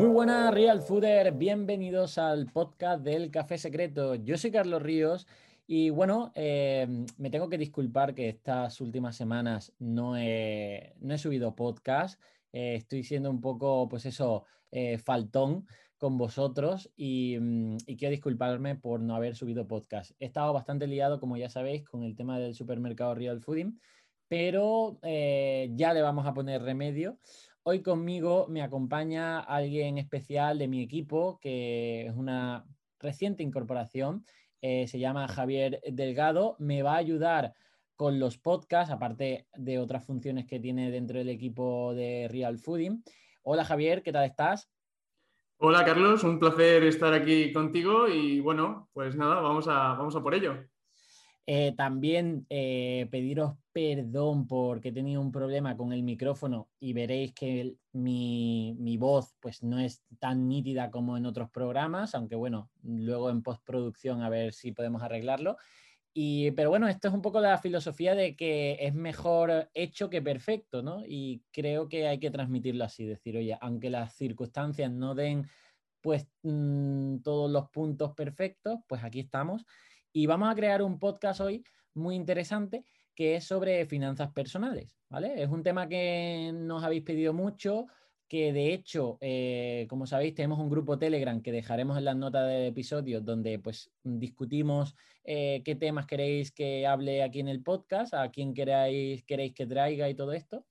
Muy buenas, Real Fooder. Bienvenidos al podcast del Café Secreto. Yo soy Carlos Ríos y bueno, eh, me tengo que disculpar que estas últimas semanas no he, no he subido podcast. Eh, estoy siendo un poco, pues eso, eh, faltón con vosotros y, mm, y, quiero disculparme por no haber subido podcast. He estado bastante liado, como ya sabéis, con el tema del supermercado Real Fooding, pero ya le vamos a poner remedio. Hoy conmigo me acompaña alguien especial de mi equipo, que es una reciente incorporación, eh, se llama Javier Delgado, me va a ayudar con los podcasts, aparte de otras funciones que tiene dentro del equipo de Real Fooding. Hola Javier, ¿qué tal estás? Hola Carlos, un placer estar aquí contigo y bueno, pues nada, vamos a, vamos a por ello. Eh, también eh, pediros perdón porque he tenido un problema con el micrófono y veréis que mi, mi, voz pues no es tan nítida como en otros programas, aunque bueno, luego en postproducción a ver si podemos arreglarlo. Y, pero bueno, esto es un poco la filosofía de que es mejor hecho que perfecto, ¿no? Y creo que hay que transmitirlo así, decir, oye, aunque las circunstancias no den pues mmm, todos los puntos perfectos, pues aquí estamos y vamos a crear un podcast hoy muy interesante que es sobre finanzas personales, ¿vale? Es un tema que nos habéis pedido mucho, que de hecho, eh, como sabéis, tenemos un grupo Telegram que dejaremos en las notas del episodio donde pues discutimos eh, qué temas queréis que hable aquí en el podcast, a quién queráis, queréis que traiga y todo esto.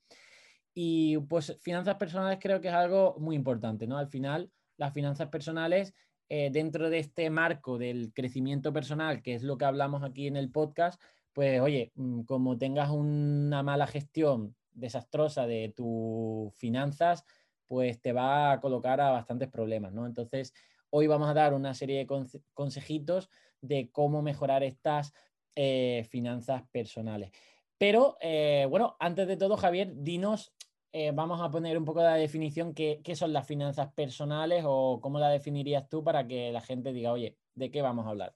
Y pues finanzas personales creo que es algo muy importante, ¿no? Al final, las finanzas personales eh, dentro de este marco del crecimiento personal, que es lo que hablamos aquí en el podcast, pues oye, mm, como tengas una mala gestión desastrosa de tus finanzas, pues te va a colocar a bastantes problemas, ¿no? Entonces, hoy vamos a dar una serie de consejitos de cómo mejorar estas eh, finanzas personales. Pero, eh, bueno, antes de todo, Javier, dinos eh, vamos a poner un poco la definición, ¿qué, ¿qué, son las finanzas personales o cómo la definirías tú para que la gente diga, oye, ¿de qué vamos a hablar?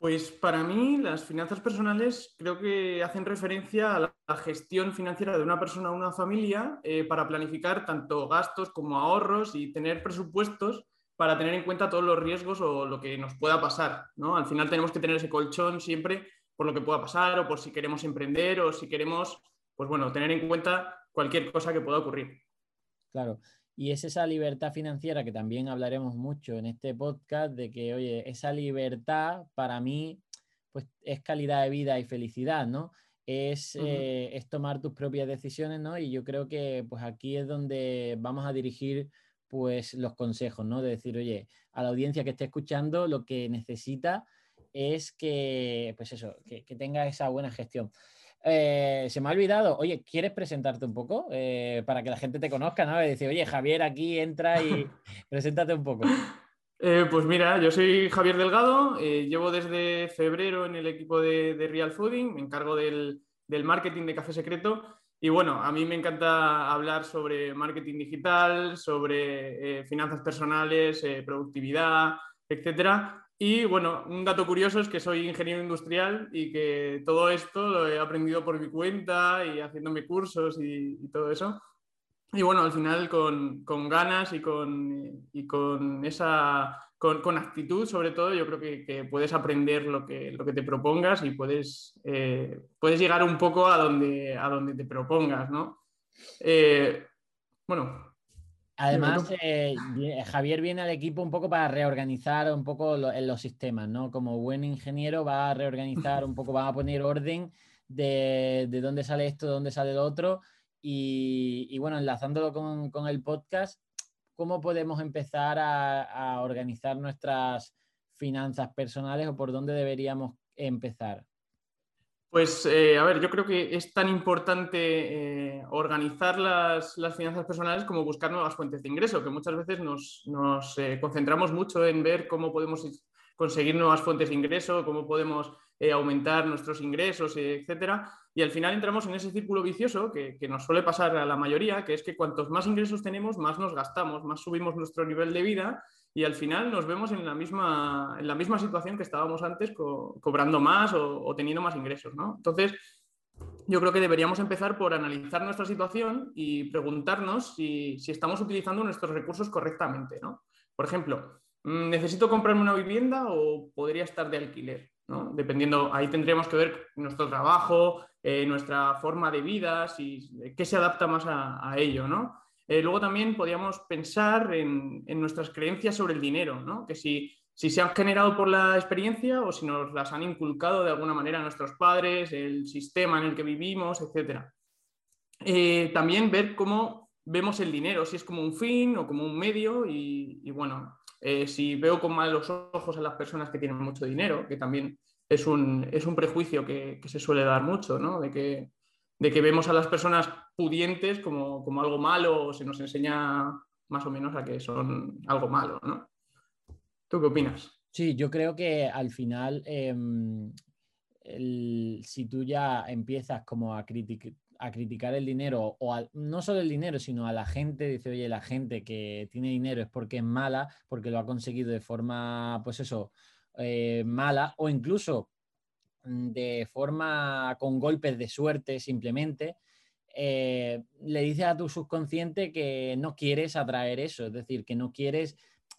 Pues para mí las finanzas personales creo que hacen referencia a la gestión financiera de una persona o una familia eh, para planificar tanto gastos como ahorros y tener presupuestos para tener en cuenta todos los riesgos o lo que nos pueda pasar. ¿no? Al final tenemos que tener ese colchón siempre por lo que pueda pasar o por si queremos emprender o si queremos, pues bueno, tener en cuenta cualquier cosa que pueda ocurrir. Claro, y es esa libertad financiera que también hablaremos mucho en este podcast, de que, oye, esa libertad para mí, pues es calidad de vida y felicidad, ¿no? Es, uh -huh. eh, es tomar tus propias decisiones, ¿no? Y yo creo que pues aquí es donde vamos a dirigir pues los consejos, ¿no? De decir, oye, a la audiencia que esté escuchando, lo que necesita es que, pues eso, que, que tenga esa buena gestión. Eh, se me ha olvidado, oye, ¿quieres presentarte un poco? Eh, para que la gente te conozca, ¿no? Y decir, oye, Javier, aquí entra y preséntate un poco. Eh, pues mira, yo soy Javier Delgado, llevo desde febrero en el equipo de, de Real Fooding, me encargo del, del, marketing de Café Secreto y bueno, a mí me encanta hablar sobre marketing digital, sobre finanzas personales, productividad, etcétera. Y bueno, un dato curioso es que soy ingeniero industrial y que todo esto lo he aprendido por mi cuenta y haciéndome cursos y, todo eso. Y bueno, al final con, con ganas y con, y con esa con, con, actitud, sobre todo, yo creo que, que, puedes aprender lo que, lo que te propongas y puedes, eh, puedes llegar un poco a donde, a donde te propongas, ¿no? Eh, bueno, Además, eh, Javier viene al equipo un poco para reorganizar un poco lo, en los sistemas, ¿no? Como buen ingeniero va a reorganizar un poco, va a poner orden de, de dónde sale esto, de dónde sale lo otro. Y, y bueno, enlazándolo con, con, el podcast, ¿cómo podemos empezar a, a, organizar nuestras finanzas personales o por dónde deberíamos empezar? Pues eh, a ver, yo creo que es tan importante eh, organizar las, las, finanzas personales como buscar nuevas fuentes de ingreso, que muchas veces nos, nos eh, concentramos mucho en ver cómo podemos conseguir nuevas fuentes de ingreso, cómo podemos aumentar nuestros ingresos, etcétera. Y al final entramos en ese círculo vicioso que, que, nos suele pasar a la mayoría, que es que cuantos más ingresos tenemos, más nos gastamos, más subimos nuestro nivel de vida y al final nos vemos en la misma, en la misma situación que estábamos antes, co cobrando más o, teniendo más ingresos. ¿no? Entonces, yo creo que deberíamos empezar por analizar nuestra situación y preguntarnos si, estamos utilizando nuestros recursos correctamente. ¿no? Por ejemplo, mm, ¿necesito comprarme una vivienda o podría estar de alquiler? ¿no? Dependiendo, ahí tendríamos que ver nuestro trabajo, eh, nuestra forma de vida, si, qué se adapta más a, ello. ¿no? Eh, luego también podríamos pensar en, nuestras creencias sobre el dinero, que si si se han generado por la experiencia o si nos las han inculcado de alguna manera nuestros padres, el sistema en el que vivimos, etc. Eh, también ver cómo vemos el dinero, si es como un fin o como un medio y, bueno, eh, si veo con malos ojos a las personas que tienen mucho dinero, que también es un, es un prejuicio que, se suele dar mucho, ¿no? De que, de que vemos a las personas pudientes como, como algo malo o se nos enseña más o menos a que son algo malo, ¿no? ¿Tú qué opinas? Sí, yo creo que al final, em, si tú ya empiezas como a, criticar el dinero, o no solo el dinero, sino a la gente, dice, oye, la gente que tiene dinero es porque es mala, porque lo ha conseguido de forma, pues eso, eh, mala, o incluso de forma con golpes de suerte simplemente, eh, le dices a tu subconsciente que no quieres atraer eso, es decir, que no quieres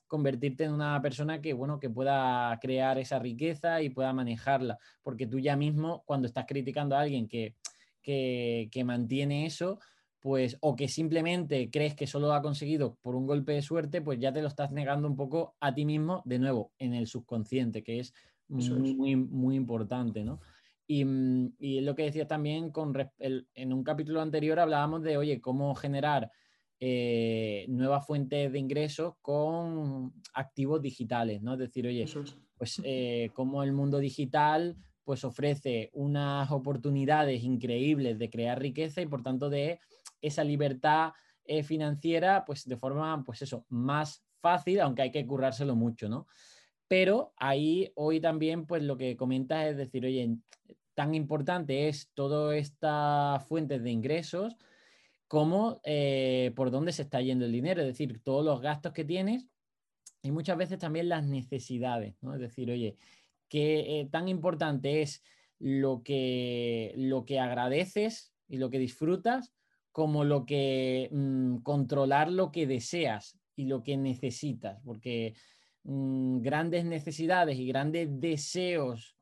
convertirte en una persona que, bueno, que pueda crear esa riqueza y pueda manejarla, porque tú ya mismo, cuando estás criticando a alguien que, que, mantiene eso, pues, o que simplemente crees que solo lo ha conseguido por un golpe de suerte, pues ya te lo estás negando un poco a ti mismo, de nuevo, en el subconsciente, que es muy, muy, importante, ¿no? Y, mm, y, lo que decía también con en un capítulo anterior hablábamos de, oye, cómo generar eh, nuevas fuentes de ingresos con activos digitales, ¿no? Es decir, oye, pues eh, como el mundo digital pues ofrece unas oportunidades increíbles de crear riqueza y por tanto de esa libertad eh, financiera, pues de forma, pues eso, más fácil, aunque hay que currárselo mucho, ¿no? Pero ahí hoy también, pues lo que comentas es decir, oye, tan importante es todas estas fuentes de ingresos, cómo, eh, por dónde se está yendo el dinero, es decir, todos los gastos que tienes y muchas veces también las necesidades, ¿no? Es decir, oye, qué eh, tan importante es lo que, lo que agradeces y lo que disfrutas como lo que mm, controlar lo que deseas y lo que necesitas, porque mm, grandes necesidades y grandes deseos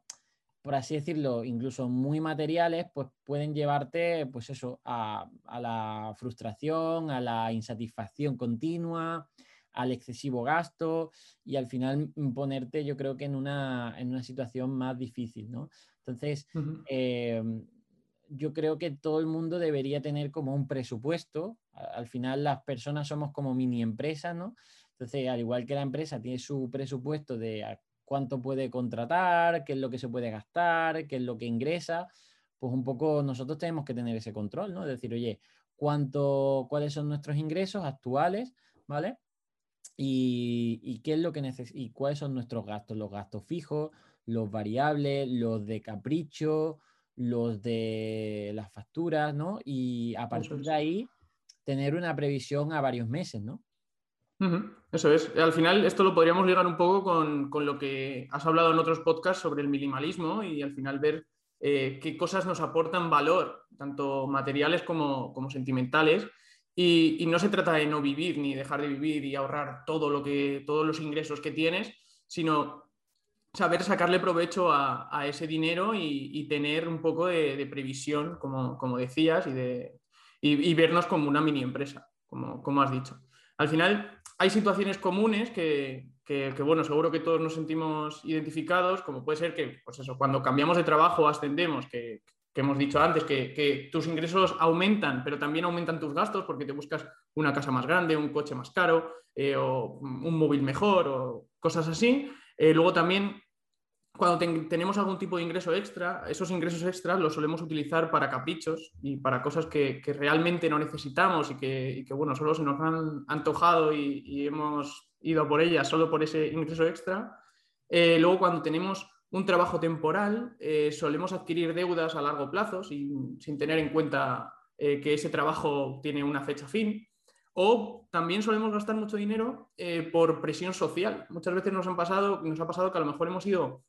por así decirlo, incluso muy materiales, pues pueden llevarte, pues eso, a, la frustración, a la insatisfacción continua, al excesivo gasto y al final ponerte, yo creo que en una, en una situación más difícil, ¿no? Entonces, em, yo creo que todo el mundo debería tener como un presupuesto. Al final las personas somos como mini empresas, ¿no? Entonces, al igual que la empresa tiene su presupuesto de cuánto puede contratar, qué es lo que se puede gastar, qué es lo que ingresa, pues un poco nosotros tenemos que tener ese control, ¿no? Es decir, oye, cuánto, cuáles son nuestros ingresos actuales, ¿vale? Y, qué es lo que y cuáles son nuestros gastos, los gastos fijos, los variables, los de capricho, los de las facturas, ¿no? Y a partir de ahí tener una previsión a varios meses, ¿no? Eso es. Al final, esto lo podríamos ligar un poco con, lo que has hablado en otros podcasts sobre el minimalismo y al final ver eh, qué cosas nos aportan valor, tanto materiales como, sentimentales. Y, no se trata de no vivir ni dejar de vivir y ahorrar todo lo que, todos los ingresos que tienes, sino saber sacarle provecho a, ese dinero y, tener un poco de, previsión, como, decías, y, de, vernos como una mini empresa, como, como has dicho. Al final, hay situaciones comunes que, bueno, seguro que todos nos sentimos identificados, como puede ser que, pues eso, cuando cambiamos de trabajo ascendemos, que, hemos dicho antes, que, tus ingresos aumentan, pero también aumentan tus gastos porque te buscas una casa más grande, un coche más caro, eh, o un móvil mejor, o cosas así. Eh, luego también cuando tenemos algún tipo de ingreso extra, esos ingresos extras los solemos utilizar para caprichos y para cosas que, realmente no necesitamos y que, bueno, solo se nos han antojado y, hemos ido por ellas solo por ese ingreso extra. Eh, luego, cuando tenemos un trabajo temporal, eh, solemos adquirir deudas a largo plazo sin, tener en cuenta eh, que ese trabajo tiene una fecha fin. O también solemos gastar mucho dinero por presión social. Muchas veces nos, han pasado, nos ha pasado que a lo mejor hemos ido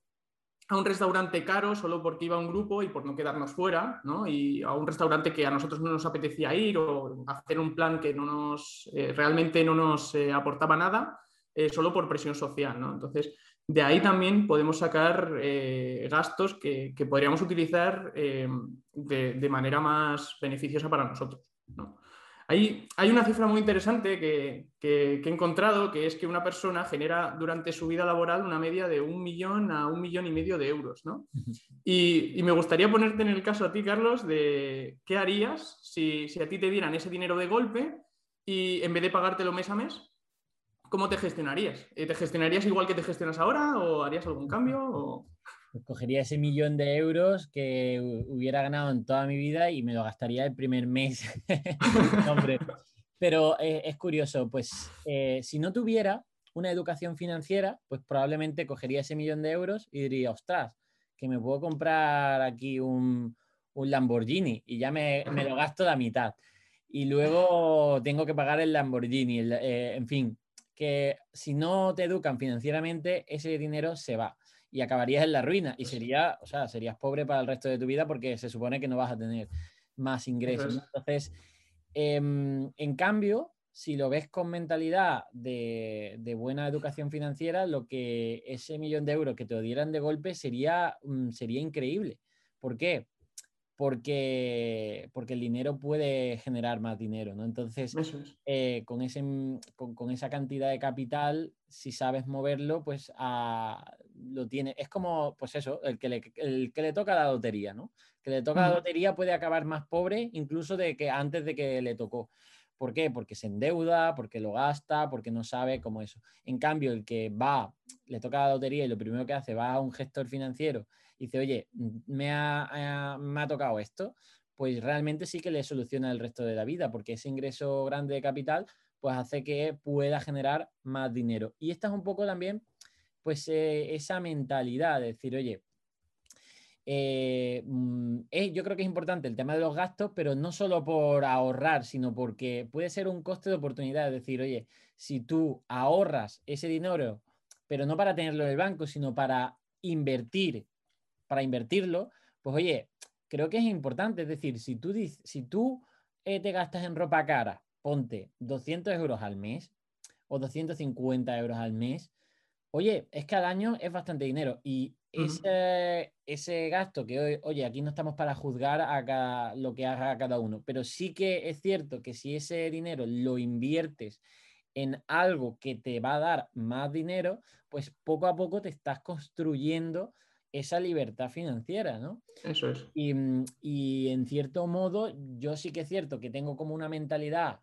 a un restaurante caro solo porque iba un grupo y por no quedarnos fuera, ¿no? Y a un restaurante que a nosotros no nos apetecía ir o hacer un plan que no nos, eh, realmente no nos eh, aportaba nada, eh, solo por presión social, ¿no? Entonces, de ahí también podemos sacar gastos que, podríamos utilizar de, de, manera más beneficiosa para nosotros, ¿no? Hay, una cifra muy interesante que, he encontrado, que es que una persona genera durante su vida laboral una media de un millón a un millón y medio de euros. ¿no? Y, me gustaría ponerte en el caso a ti, Carlos, de qué harías si, a ti te dieran ese dinero de golpe y en vez de pagártelo mes a mes, ¿cómo te gestionarías? Eh, ¿Te gestionarías igual que te gestionas ahora o harías algún cambio? Pues cogería ese millón de euros que hubiera ganado en toda mi vida y me lo gastaría el primer mes. Hombre. Pero eh, es curioso, pues eh, si no tuviera una educación financiera, pues probablemente cogería ese millón de euros y diría, ostras, que me puedo comprar aquí un, un Lamborghini y ya me, me, lo gasto la mitad. Y luego tengo que pagar el Lamborghini, eh, en fin, que si no te educan financieramente, ese dinero se va y acabarías en la ruina y sería, o sea, serías pobre para el resto de tu vida porque se supone que no vas a tener más ingresos. Entonces, em, en cambio, si lo ves con mentalidad de, buena educación financiera, lo que ese millón de euros que te dieran de golpe sería, mm, sería increíble. ¿Por qué? porque, porque el dinero puede generar más dinero, ¿no? Entonces, eh, con, ese, mm, con, esa cantidad de capital, si sabes moverlo, pues ah, lo tiene. Es como, pues eso, el que, le, el que le toca la lotería, ¿no? Que le toca la lotería puede acabar más pobre incluso de que antes de que le tocó. ¿Por qué? Porque se endeuda, porque lo gasta, porque no sabe cómo eso. En cambio, el que va, le toca la lotería y lo primero que hace va a un gestor financiero y dice, oye, me ha, me ha tocado esto, pues realmente sí que le soluciona el resto de la vida, porque ese ingreso grande de capital pues hace que pueda generar más dinero. Y esta es un poco también, pues, eh, esa mentalidad de decir, oye, eh, mm, yo creo que es importante el tema de los gastos, pero no solo por ahorrar, sino porque puede ser un coste de oportunidad. Es decir, oye, si tú ahorras ese dinero, pero no para tenerlo en el banco, sino para invertir para invertirlo, pues oye, creo que es importante. Es decir, si tú, si tú eh, te gastas en ropa cara, ponte 200 euros al mes o 250 euros al mes, oye, es que al año es bastante dinero. Y ese, ese, gasto que hoy, oye, aquí no estamos para juzgar a lo que haga cada uno, pero sí que es cierto que si ese dinero lo inviertes en algo que te va a dar más dinero, pues poco a poco te estás construyendo esa libertad financiera, ¿no? Eso es. Mm, y, en cierto modo, yo sí que es cierto que tengo como una mentalidad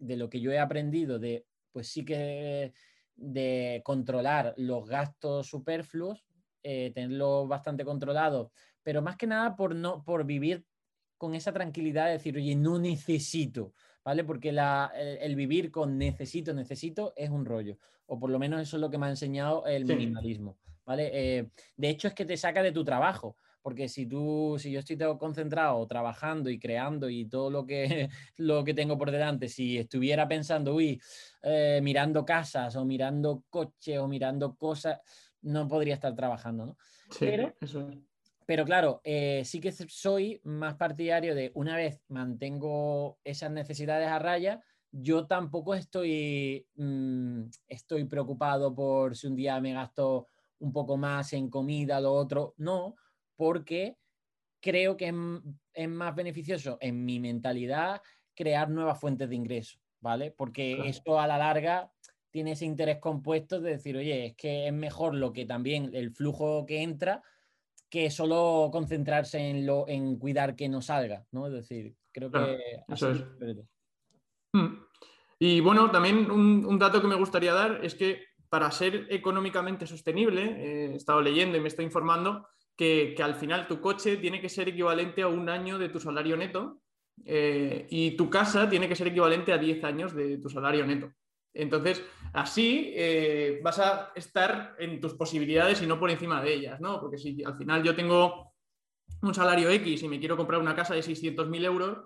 de lo que yo he aprendido, de pues sí que de controlar los gastos superfluos, eh, tenerlo bastante controlado, pero más que nada por, no, por vivir con esa tranquilidad de decir, oye, no necesito, ¿vale? Porque la, el, vivir con necesito, necesito es un rollo, o por lo menos eso es lo que me ha enseñado el minimalismo. ¿vale? Eh, de hecho, es que te saca de tu trabajo, porque si tú, si yo estoy concentrado trabajando y creando y todo lo que, lo que tengo por delante, si estuviera pensando, uy, eh, mirando casas o mirando coches o mirando cosas, no podría estar trabajando, ¿no? Sí, pero, eso Pero claro, eh, sí que soy más partidario de una vez mantengo esas necesidades a raya, yo tampoco estoy, mm, estoy preocupado por si un día me gasto un poco más en comida, lo otro, no, porque creo que es, más beneficioso en mi mentalidad crear nuevas fuentes de ingreso, ¿vale? Porque esto a la larga tiene ese interés compuesto de decir, oye, es que es mejor lo que también el flujo que entra que solo concentrarse en, lo, en cuidar que no salga, ¿no? Es decir, creo que... eso es. Hmm. Y bueno, también un, dato que me gustaría dar es que para ser económicamente sostenible, eh, he estado leyendo y me estoy informando que, al final tu coche tiene que ser equivalente a un año de tu salario neto eh, y tu casa tiene que ser equivalente a 10 años de tu salario neto. Entonces, así eh, vas a estar en tus posibilidades y no por encima de ellas, ¿no? Porque si al final yo tengo un salario X y me quiero comprar una casa de 600.000 euros,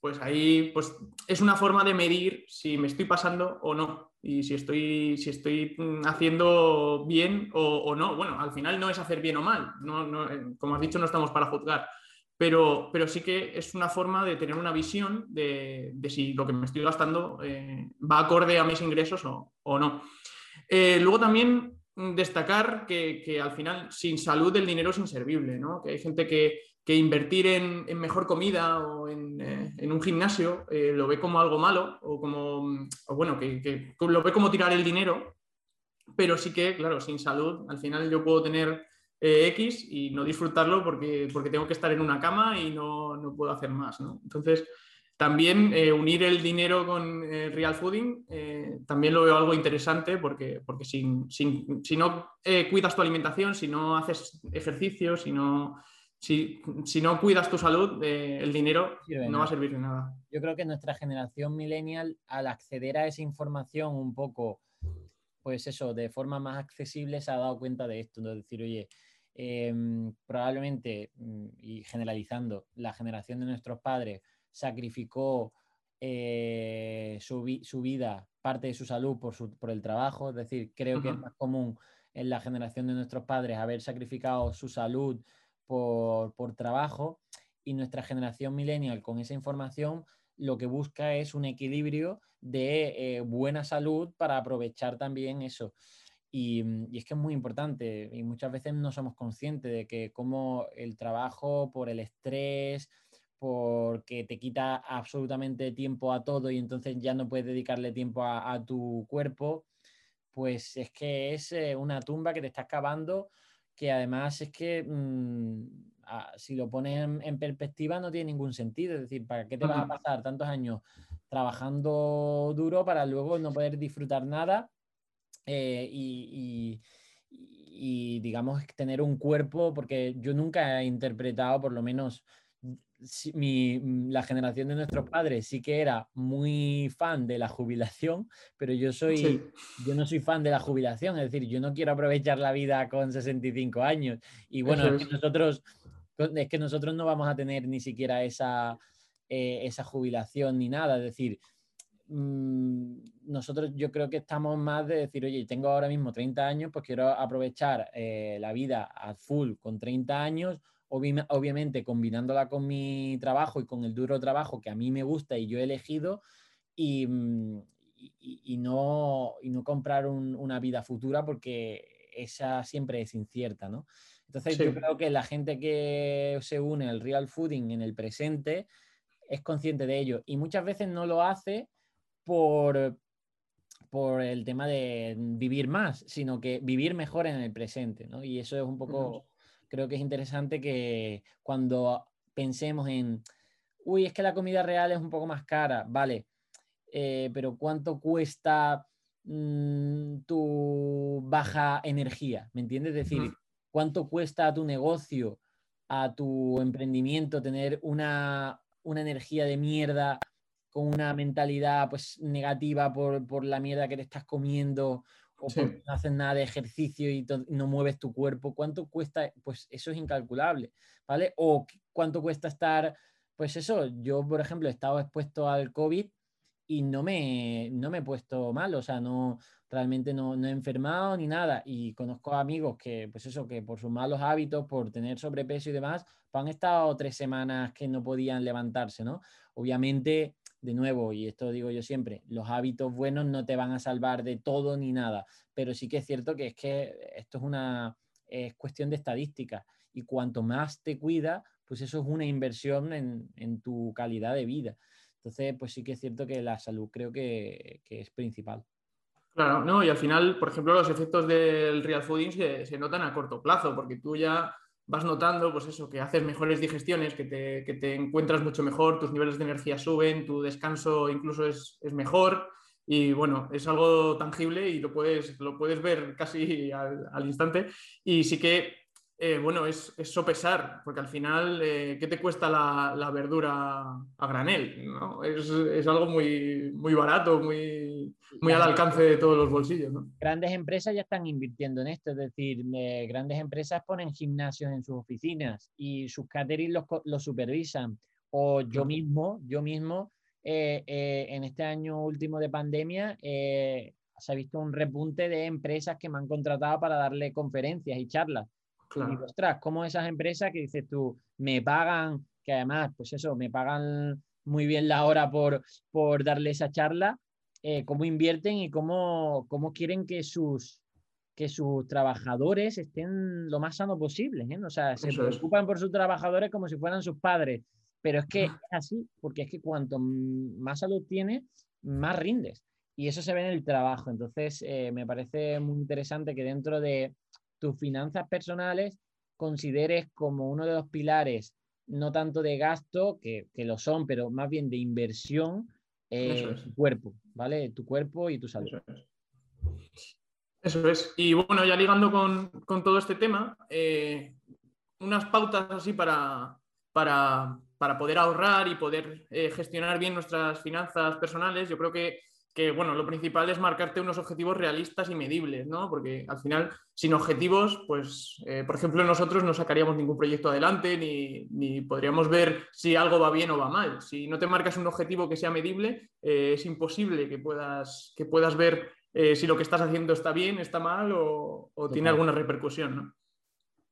pues ahí pues, es una forma de medir si me estoy pasando o no. Y si estoy, si estoy mm, haciendo bien o, no. Bueno, al final no es hacer bien o mal, eh, como has dicho, no estamos para juzgar, pero, pero sí que es una forma de tener una visión de, si lo que me estoy gastando eh, va acorde a mis ingresos o, no. Eh, luego también destacar que, al final sin salud el dinero es inservible, ¿no? que hay gente que, que invertir en, mejor comida o en, eh, un gimnasio eh, lo ve como algo malo o como, bueno, que, lo ve como tirar el dinero, pero sí que, claro, sin salud, al final yo puedo tener eh, X y no disfrutarlo porque, porque tengo que estar en una cama y no, no puedo hacer más. Entonces, también unir el dinero con real fooding también lo veo algo interesante porque, porque sin, sin, si no cuidas tu alimentación, si no haces ejercicio, si no si, no cuidas tu salud, eh, el dinero no va a servir de nada. Yo creo que nuestra generación millennial, al acceder a esa información un poco, pues eso, de forma más accesible, se ha dado cuenta de esto, de decir, oye, em, probablemente, mm, y generalizando, la generación de nuestros padres sacrificó eh, su, vida, parte de su salud por, por el trabajo, es decir, creo que es más común en la generación de nuestros padres haber sacrificado su salud, por, trabajo y nuestra generación millennial con esa información lo que busca es un equilibrio de eh, buena salud para aprovechar también eso. Mm, y, es que es muy importante y muchas veces no somos conscientes de que como el trabajo, por el estrés, porque te quita absolutamente tiempo a todo y entonces ya no puedes dedicarle tiempo a, tu cuerpo, pues es que es eh, una tumba que te está excavando que además es que mm, si lo pones en, perspectiva no tiene ningún sentido. Es decir, ¿para qué te vas a pasar tantos años trabajando duro para luego no poder disfrutar nada eh, y, digamos, tener un cuerpo? Porque yo nunca he interpretado, por lo menos Mm, la generación de nuestros padres sí que era muy fan de la jubilación, pero yo soy, yo no soy fan de la jubilación, es decir, yo no quiero aprovechar la vida con 65 años. Y bueno, es. que nosotros, es que nosotros no vamos a tener ni siquiera esa, eh, esa jubilación ni nada, es decir, mm, nosotros yo creo que estamos más de decir, oye, tengo ahora mismo 30 años, pues quiero aprovechar eh, la vida a full con 30 años obviamente combinándola con mi trabajo y con el duro trabajo que a mí me gusta y yo he elegido y, mm, no, no comprar una vida futura porque esa siempre es incierta, ¿no? Entonces yo creo que la gente que se une al real fooding en el presente es consciente de ello y muchas veces no lo hace por, por el tema de vivir más, sino que vivir mejor en el presente, ¿no? Y eso es un poco creo que es interesante que cuando pensemos en, uy, es que la comida real es un poco más cara, vale, eh, pero ¿cuánto cuesta mm, tu baja energía? ¿Me entiendes? Es decir, ¿cuánto cuesta a tu negocio, a tu emprendimiento tener una, una energía de mierda? con una mentalidad pues negativa por, por la mierda que te estás comiendo o porque no haces nada de ejercicio y no mueves tu cuerpo, ¿cuánto cuesta? Pues eso es incalculable, ¿vale? O cuánto cuesta estar, pues eso, yo por ejemplo he estado expuesto al COVID y no me, no me he puesto mal, o sea, no, realmente no, no, he enfermado ni nada. Y conozco amigos que, pues eso, que por sus malos hábitos, por tener sobrepeso y demás, pues han estado tres semanas que no podían levantarse, ¿no? Obviamente de nuevo, y esto digo yo siempre, los hábitos buenos no te van a salvar de todo ni nada, pero sí que es cierto que es que esto es una es cuestión de estadística y cuanto más te cuida, pues eso es una inversión en, tu calidad de vida. Entonces, pues sí que es cierto que la salud creo que, es principal. Claro, no, y al final, por ejemplo, los efectos del real fooding se, se notan a corto plazo, porque tú ya vas notando, pues eso, que haces mejores digestiones, que te, encuentras mucho mejor, tus niveles de energía suben, tu descanso incluso es, mejor. Y bueno, es algo tangible y lo puedes, lo puedes ver casi al instante. Y sí que eh, bueno, es, sopesar, porque al final, eh, ¿qué te cuesta la, verdura a granel? Es, algo muy, muy barato, muy, muy al alcance de todos los bolsillos. Grandes empresas ya están invirtiendo en esto, es decir, eh, grandes empresas ponen gimnasios en sus oficinas y sus catering los, supervisan. O yo mismo, yo mismo, en este año último de pandemia, se ha visto un repunte de empresas que me han contratado para darle conferencias y charlas. Y digo, ostras, ¿cómo esas empresas que dices tú, me pagan, que además, pues eso, me pagan muy bien la hora por, por darle esa charla, eh, cómo invierten y cómo, cómo quieren que sus, que sus trabajadores estén lo más sano posible. ¿eh? O sea, se preocupan por sus trabajadores como si fueran sus padres. Pero es que es así, porque es que cuanto más salud tienes, más rindes. Y eso se ve en el trabajo. Entonces, eh, me parece muy interesante que dentro de tus finanzas personales consideres como uno de los pilares, no tanto de gasto, que, lo son, pero más bien de inversión, eh, tu cuerpo, ¿vale? Tu cuerpo y tu salud. Eso es. Y bueno, ya ligando con, todo este tema, eh, unas pautas así para, para, poder ahorrar y poder eh, gestionar bien nuestras finanzas personales, yo creo que que bueno, lo principal es marcarte unos objetivos realistas y medibles, ¿no? Porque al final, sin objetivos, pues, eh, por ejemplo, nosotros no sacaríamos ningún proyecto adelante ni, podríamos ver si algo va bien o va mal. Si no te marcas un objetivo que sea medible, eh, es imposible que puedas, que puedas ver eh, si lo que estás haciendo está bien, está mal o, tiene alguna repercusión, ¿no?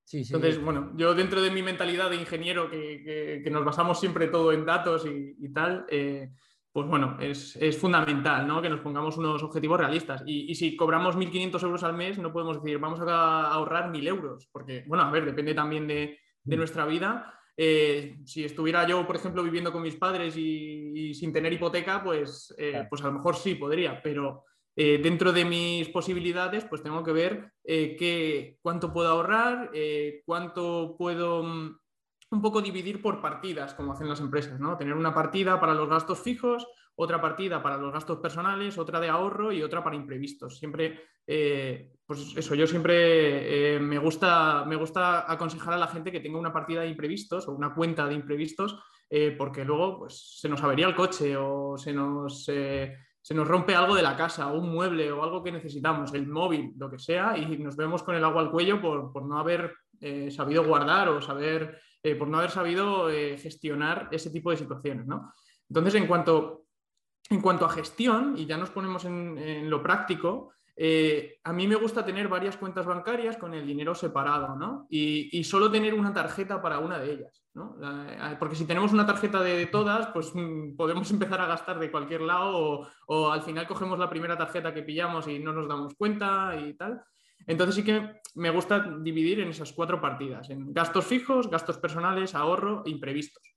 Sí, sí, Entonces, bueno, yo dentro de mi mentalidad de ingeniero, que, nos basamos siempre todo en datos y, y tal, pues bueno, es, fundamental ¿no? que nos pongamos unos objetivos realistas. Y, si cobramos 1.500 euros al mes, no podemos decir, vamos a ahorrar 1.000 euros, porque, bueno, a ver, depende también de, mm. nuestra vida. Eh, si estuviera yo, por ejemplo, viviendo con mis padres y, sin tener hipoteca, pues, eh, pues a lo mejor sí podría, pero eh, dentro de mis posibilidades, pues tengo que ver qué, cuánto puedo ahorrar, cuánto puedo mm, un poco dividir por partidas, como hacen las empresas, ¿no? Tener una partida para los gastos fijos, otra partida para los gastos personales, otra de ahorro y otra para imprevistos. Siempre, eh, pues eso, yo siempre eh, me, gusta, me gusta aconsejar a la gente que tenga una partida de imprevistos o una cuenta de imprevistos, eh, porque luego pues, se nos avería el coche o se nos, se nos rompe algo de la casa, o un mueble o algo que necesitamos, el móvil, lo que sea, y nos vemos con el agua al cuello por, por no haber sabido guardar o saber eh, por no haber sabido eh, gestionar ese tipo de situaciones. ¿no? Entonces, en cuanto, en cuanto a gestión, y ya nos ponemos en, lo práctico, eh, a mí me gusta tener varias cuentas bancarias con el dinero separado, ¿no? Y, solo tener una tarjeta para una de ellas, ¿no? porque si tenemos una tarjeta de, todas, pues mm, podemos empezar a gastar de cualquier lado o, o, al final cogemos la primera tarjeta que pillamos y no nos damos cuenta y tal. Entonces sí que me gusta dividir en esas cuatro partidas, en gastos fijos, gastos personales, ahorro e imprevistos.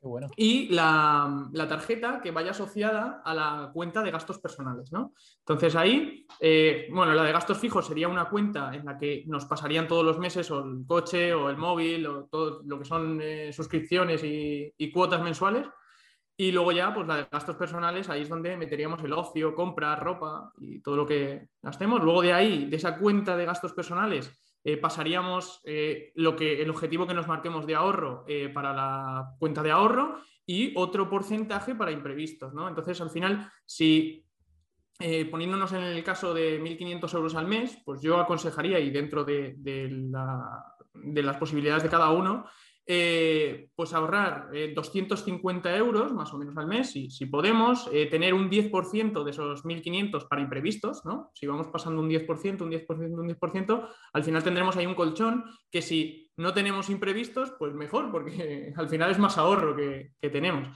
bueno. Y la, tarjeta que vaya asociada a la cuenta de gastos personales, ¿no? Entonces ahí, eh, bueno, la de gastos fijos sería una cuenta en la que nos pasarían todos los meses o el coche o el móvil o todo lo que son eh, suscripciones y cuotas mensuales. Y luego ya, pues la de gastos personales, ahí es donde meteríamos el ocio, compra, ropa y todo lo que gastemos. Luego de ahí, de esa cuenta de gastos personales, eh, pasaríamos eh, lo que, el objetivo que nos marquemos de ahorro eh, para la cuenta de ahorro y otro porcentaje para imprevistos. ¿no? Entonces, al final, si poniéndonos en el caso de 1.500 euros al mes, pues yo aconsejaría, y dentro de, de, la, de las posibilidades de cada uno, eh, pues ahorrar 250 eh, euros más o menos al mes, si, si podemos, eh, tener un 10% de esos 1.500 para imprevistos, ¿no? Si vamos pasando un 10%, un 10%, un 10%, al final tendremos ahí un colchón que si no tenemos imprevistos, pues mejor, porque al final es más ahorro que tenemos.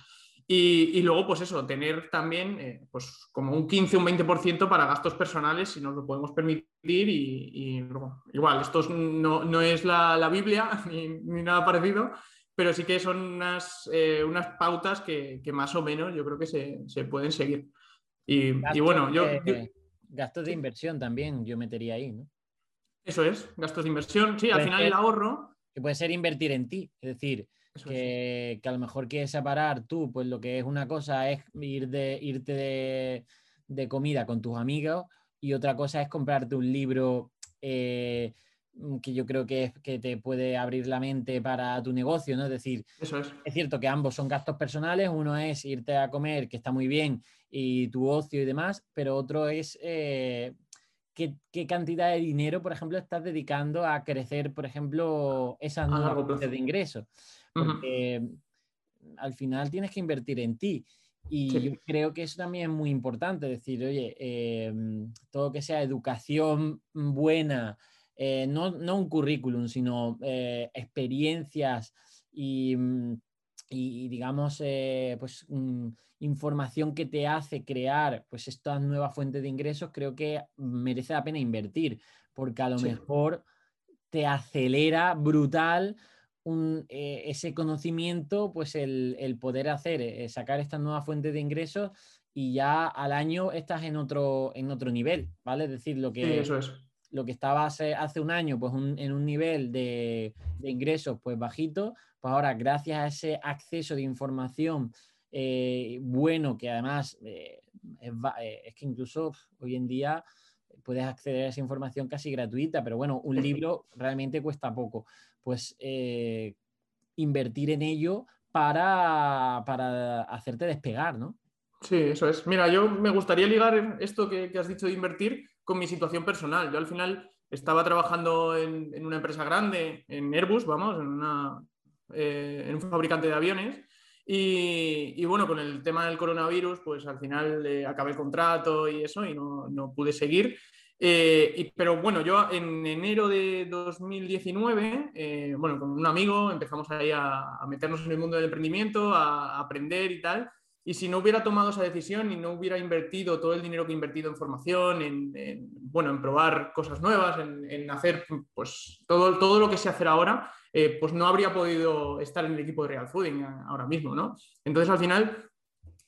Y, luego, pues eso, tener también eh, pues como un 15, un 20% para gastos personales, si nos lo podemos permitir. Y, igual, esto no, es la, Biblia ni, nada parecido, pero sí que son unas, eh, unas pautas que, más o menos yo creo que se, pueden seguir. Y, bueno, yo, Gastos de inversión también yo metería ahí, ¿no? Eso es, gastos de inversión. Sí, al final el ahorro. Que puede ser invertir en ti, es decir que, a lo mejor quieres separar tú, pues lo que es una cosa es ir de, irte de, comida con tus amigos y otra cosa es comprarte un libro eh, que yo creo que, que te puede abrir la mente para tu negocio, ¿no? Es decir, es. cierto que ambos son gastos personales, uno es irte a comer, que está muy bien, y tu ocio y demás, pero otro es... Eh, ¿Qué, cantidad de dinero, por ejemplo, estás dedicando a crecer, por ejemplo, esas nuevas fuentes de ingresos? Porque al final tienes que invertir en ti. Y yo creo que eso también es muy importante, decir, oye, eh, todo que sea educación buena, eh, no, un currículum, sino eh, experiencias y, mm, digamos, pues mm, información que te hace crear pues estas nuevas fuentes de ingresos, creo que merece la pena invertir, porque a lo mejor te acelera brutal eh, ese conocimiento, pues el, poder hacer, eh, sacar esta nueva fuente de ingresos y ya al año estás en otro, en otro nivel, ¿vale? Es decir, lo que, eso es. lo que estaba hace, hace un año pues en un nivel de, ingresos pues bajito, pues ahora gracias a ese acceso de información eh, bueno, que además es, es, que incluso hoy en día puedes acceder a esa información casi gratuita, pero bueno, un libro realmente cuesta poco pues eh, invertir en ello para, hacerte despegar, ¿no? Sí, eso es. Mira, yo me gustaría ligar esto que, has dicho de invertir con mi situación personal. Yo al final estaba trabajando en, una empresa grande, en Airbus, vamos, en, eh, un fabricante de aviones. Y, bueno, con el tema del coronavirus, pues al final eh, acabé el contrato y eso y no, no pude seguir. Eh, pero bueno, yo en enero de 2019, eh, bueno, con un amigo empezamos ahí a, meternos en el mundo del emprendimiento, a, aprender y tal. Y si no hubiera tomado esa decisión y no hubiera invertido todo el dinero que he invertido en formación, en, bueno, en probar cosas nuevas, en, hacer pues, todo, todo lo que sé hacer ahora, eh, pues no habría podido estar en el equipo de Real Fooding ahora mismo, ¿no? Entonces al final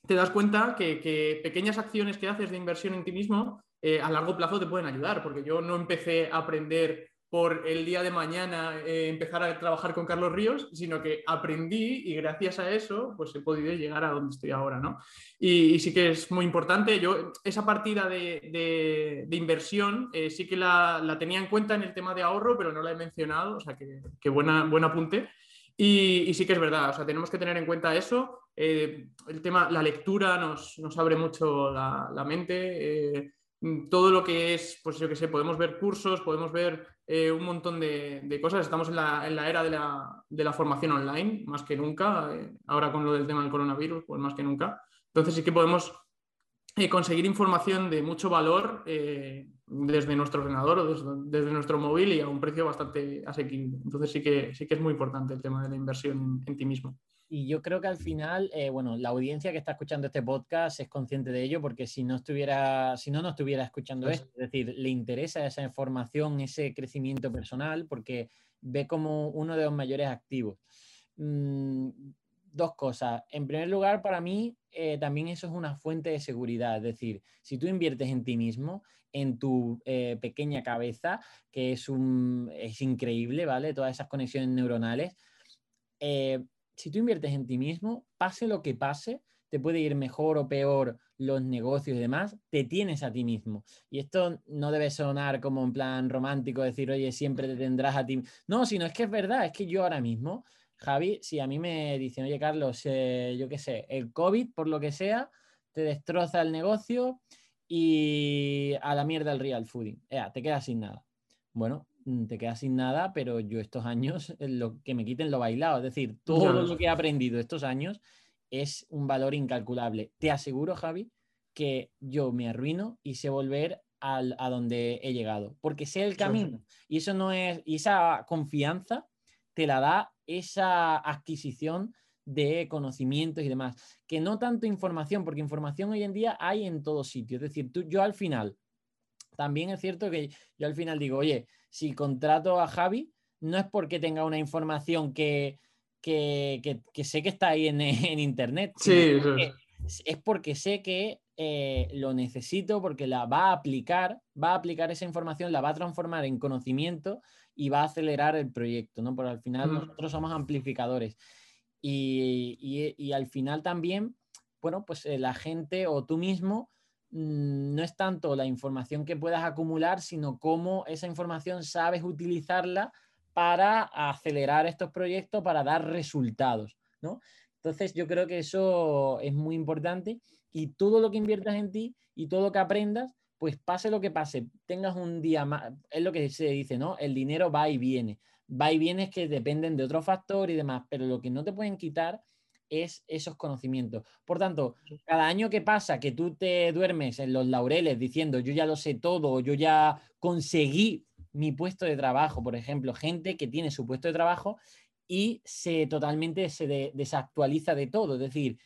te das cuenta que, que pequeñas acciones que haces de inversión en ti mismo eh, a largo plazo te pueden ayudar, porque yo no empecé a aprender por el día de mañana eh, empezar a trabajar con Carlos Ríos, sino que aprendí y gracias a eso pues he podido llegar a donde estoy ahora, ¿no? Y, sí que es muy importante. Yo esa partida de, inversión eh, sí que la, tenía en cuenta en el tema de ahorro, pero no la he mencionado, o sea que, que buena, buen apunte. Y, sí que es verdad, o sea, tenemos que tener en cuenta eso. el tema, la lectura nos, nos abre mucho la, la mente todo lo que es, pues yo que sé, podemos ver cursos, podemos ver eh, un montón de, cosas. Estamos en la, era de la, formación online, más que nunca. Eh, ahora con lo del tema del coronavirus, pues más que nunca. Entonces sí que podemos eh, conseguir información de mucho valor desde nuestro ordenador o desde, nuestro móvil y a un precio bastante asequible. Entonces sí que, sí que es muy importante el tema de la inversión en ti mismo. Y yo creo que al final, eh, bueno, la audiencia que está escuchando este podcast es consciente de ello, porque si no estuviera, si no, no estuviera escuchando esto, es decir, le interesa esa información, ese crecimiento personal, porque ve como uno de los mayores activos. Mm, dos cosas. En primer lugar, para mí, eh, también eso es una fuente de seguridad. Es decir, si tú inviertes en ti mismo, en tu eh, pequeña cabeza, que es, un, es increíble, ¿vale? Todas esas conexiones neuronales si tú inviertes en ti mismo, pase lo que pase, te puede ir mejor o peor los negocios y demás, te tienes a ti mismo. Y esto no debe sonar como en plan romántico, decir, oye, siempre te tendrás a ti. No, sino es que es verdad, es que yo ahora mismo, Javi, si a mí me dicen, oye, Carlos, eh, yo qué sé, el COVID, por lo que sea, te destroza el negocio y a la mierda el real fooding. te quedas sin nada. Bueno, te quedas sin nada, pero yo estos años, lo, que me quiten lo bailado, es decir, todo lo que he aprendido estos años es un valor incalculable. Te aseguro, Javi, que yo me arruino y sé volver al, a donde he llegado, porque sé el camino. Y eso no es, y esa confianza te la da esa adquisición de conocimientos y demás, que no tanto información, porque información hoy en día hay en todo sitio. Es decir, tú, yo al final, también es cierto que yo al final digo, oye, si contrato a Javi, no es porque tenga una información que, que, sé que está ahí en, internet. Sí, es porque sé que eh, lo necesito porque la va a aplicar, va a aplicar esa información, la va a transformar en conocimiento y va a acelerar el proyecto, ¿no? Porque al final nosotros somos amplificadores. Y, al final también, bueno, pues la gente o tú mismo Mm, no es tanto la información que puedas acumular, sino cómo esa información sabes utilizarla para acelerar estos proyectos, para dar resultados, ¿no? Entonces yo creo que eso es muy importante y todo lo que inviertas en ti y todo lo que aprendas, pues pase lo que pase, tengas un día más, es lo que se dice, ¿no? El dinero va y viene. Va y viene es que dependen de otros factores y demás, pero lo que no te pueden quitar es esos conocimientos. Por tanto, cada año que pasa que tú te duermes en los laureles diciendo yo ya lo sé todo, yo ya conseguí mi puesto de trabajo, por ejemplo, gente que tiene su puesto de trabajo y se totalmente se desactualiza de todo, es decir,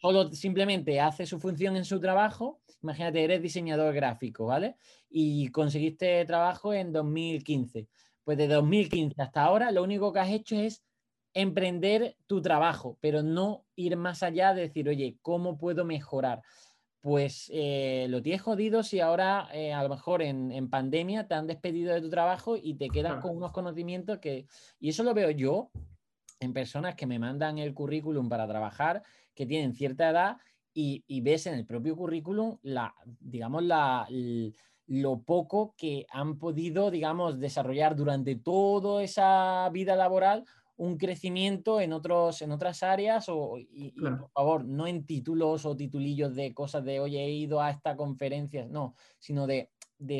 solo simplemente hace su función en su trabajo, imagínate, eres diseñador gráfico, ¿vale? Y conseguiste trabajo en 2015. Pues de 2015 hasta ahora lo único que has hecho es emprender tu trabajo, pero no ir más allá de decir, oye, ¿cómo puedo mejorar? Pues eh, lo tienes jodido si ahora eh, a lo mejor en, pandemia te han despedido de tu trabajo y te quedas con unos conocimientos que... Y eso lo veo yo en personas que me mandan el currículum para trabajar, que tienen cierta edad y, y ves en el propio currículum la, digamos, la, lo poco que han podido, digamos, desarrollar durante toda esa vida laboral un crecimiento en, otros, en otras áreas o, y, por favor, no en títulos o titulillos de cosas de, oye, he ido a esta conferencia, no, sino de,